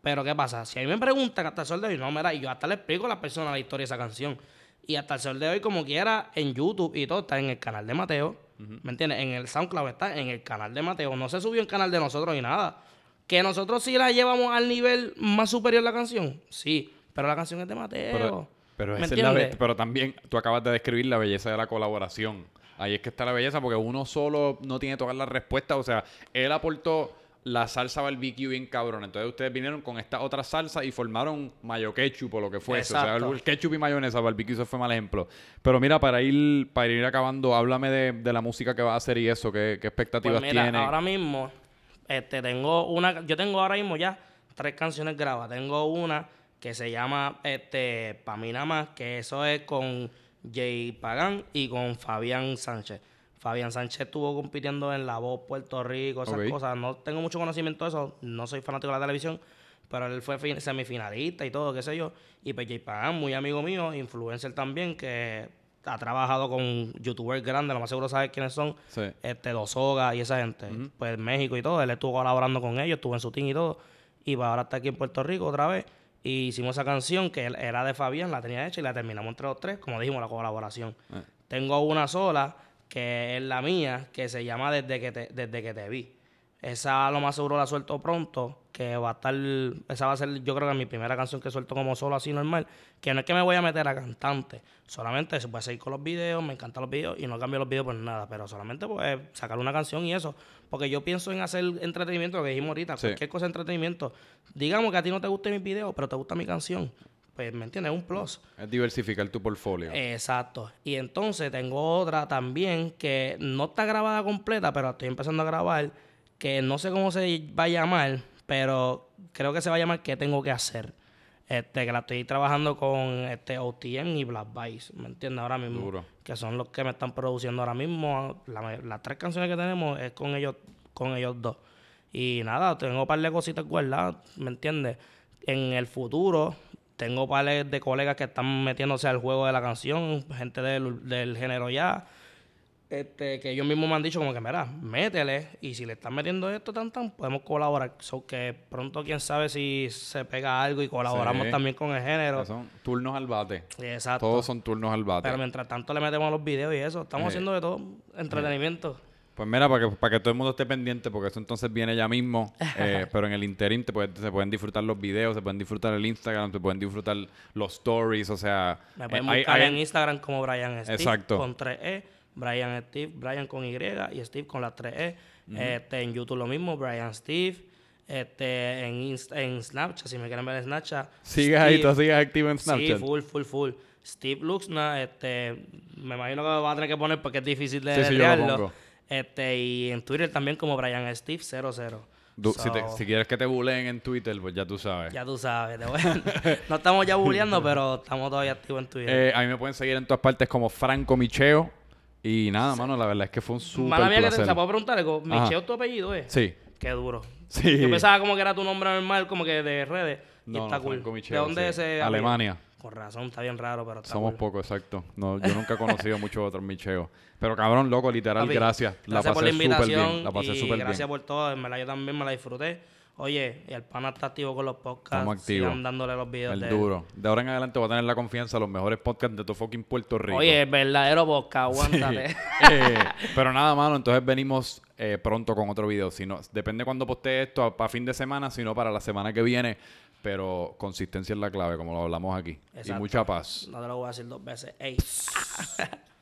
Pero ¿qué pasa? Si a mí me preguntan hasta el sol de hoy, no, mira, y yo hasta le explico a las personas la historia de esa canción. Y hasta el sol de hoy, como quiera, en YouTube y todo, está en el canal de Mateo. ¿Me entiendes? En el SoundCloud está en el canal de Mateo. No se subió en canal de nosotros ni nada. Que nosotros sí la llevamos al nivel más superior la canción. Sí. Pero la canción es de Mateo. Pero, pero, ¿Me esa es la pero también tú acabas de describir la belleza de la colaboración. Ahí es que está la belleza, porque uno solo no tiene todas las respuestas. O sea, él aportó la salsa barbecue bien cabrón. Entonces ustedes vinieron con esta otra salsa y formaron mayo ketchup o lo que fuese. O sea, el ketchup y mayonesa, barbecue, eso fue mal ejemplo. Pero mira, para ir, para ir acabando, háblame de, de la música que vas a hacer y eso, qué, qué expectativas Pues mira, tienes. ahora mismo, este, tengo una, yo tengo ahora mismo ya tres canciones grabadas. Tengo una que se llama, este, Pa' mí nada más, que eso es con Jay Pagán y con Fabián Sánchez. Fabián Sánchez estuvo compitiendo en La Voz Puerto Rico, esas cosas. No tengo mucho conocimiento de eso, no soy fanático de la televisión, pero él fue fin- semifinalista y todo, qué sé yo. Y pues Jay Pagán, muy amigo mío, influencer también, que ha trabajado con youtubers grandes, lo más seguro sabes quiénes son Sí. este Dosoga y esa gente, pues México y todo, él estuvo colaborando con ellos, estuvo en su team y todo, y pues ahora está aquí en Puerto Rico otra vez, y hicimos esa canción que era de Fabián, la tenía hecha y la terminamos entre los tres, como dijimos, la colaboración. Ah. Tengo una sola, que es la mía, que se llama Desde que te, Desde que te vi. Esa lo más seguro la suelto pronto, que va a estar, esa va a ser yo creo que mi primera canción que suelto como solo así normal, que no es que me voy a meter a cantante, solamente se puede seguir con los videos, me encantan los videos y no cambio los videos por nada, pero solamente pues sacar una canción y eso, porque yo pienso en hacer entretenimiento, lo que dijimos ahorita, Sí. cualquier cosa de entretenimiento, digamos que a ti no te guste mi video, pero te gusta mi canción, pues me entiendes, es un plus. Es diversificar tu portfolio. Exacto. Y entonces tengo otra también que no está grabada completa, pero estoy empezando a grabar, que no sé cómo se va a llamar, pero creo que se va a llamar ¿Qué tengo que hacer? Este, que la estoy trabajando con este OTN y Black Vice, ¿me entiendes? Ahora mismo. Duro. Que son los que me están produciendo ahora mismo. La- las tres canciones que tenemos es con ellos, con ellos dos. Y nada, tengo un par de cositas guardadas, ¿me entiendes? En el futuro tengo par de colegas que están metiéndose al juego de la canción, gente del, del género ya, este, que ellos mismos me han dicho como que, mira, métele, y si le están metiendo esto tan tan, podemos colaborar. So que pronto quién sabe si se pega algo y colaboramos Sí. también con el género. Son turnos al bate. Exacto. Todos son turnos al bate. Pero mientras tanto le metemos los videos y eso, estamos haciendo de todo, entretenimiento. Pues mira, para que, para que todo el mundo esté pendiente, porque eso entonces viene ya mismo. eh, pero en el interín te puede- se pueden disfrutar los videos, se pueden disfrutar el Instagram, se pueden disfrutar los stories, o sea... Me pueden eh, buscar hay- en Instagram como Brian Steve Exacto. con 3E, Brian Steve, Brian con Y y Steve con las 3E. este, en YouTube lo mismo, Brian Steve. Este, en, Inst- en Snapchat, si me quieren ver en Snapchat. Sigues ahí, tú sigues activo en Sí, Snapchat. full, full, full. Steve Luxna, este, me imagino que lo va a tener que poner porque es difícil de Sí, sí, yo lo deletrearlo. pongo. Este, y en Twitter también como Brian Steve 00. Du- si, te- So, si quieres que te buleen en Twitter, pues ya tú sabes. Ya tú sabes. te voy a- no estamos ya bulleando, pero estamos todavía activos en Twitter. Eh, a mí me pueden seguir en todas partes como Franco Micheo. Y nada, mano, la verdad es que fue un súper Mala mía que te, puedo preguntar algo. Micheo, tu apellido es. Sí. Qué duro. Sí. Yo pensaba como que era tu nombre normal, como que de redes. Y No, está no, cool. ¿De Micheo, dónde sí. es ese? Alemania. Con razón, está bien raro, pero está Somos cool. pocos, exacto. No, yo nunca he conocido muchos otros Micheos. Pero cabrón, loco, literal, Papi, gracias. La Gracias por pasé la invitación. bien. La pasé y súper gracias bien. por todo. En verdad, yo también me la disfruté. Oye, y el pana está activo con los podcasts. Estamos activos. Sigan dándole los videos El de duro. De ahora en adelante voy a tener la confianza, los mejores podcasts de tu fucking Puerto Rico. Oye, el verdadero podcast, aguántate. Eh, pero nada, mano, entonces venimos eh, pronto con otro video. Si no, depende cuando postee esto, para fin de semana, si no para la semana que viene. Pero consistencia es la clave, como lo hablamos aquí. Y Exacto. mucha paz. no te lo voy a decir dos veces. Ey.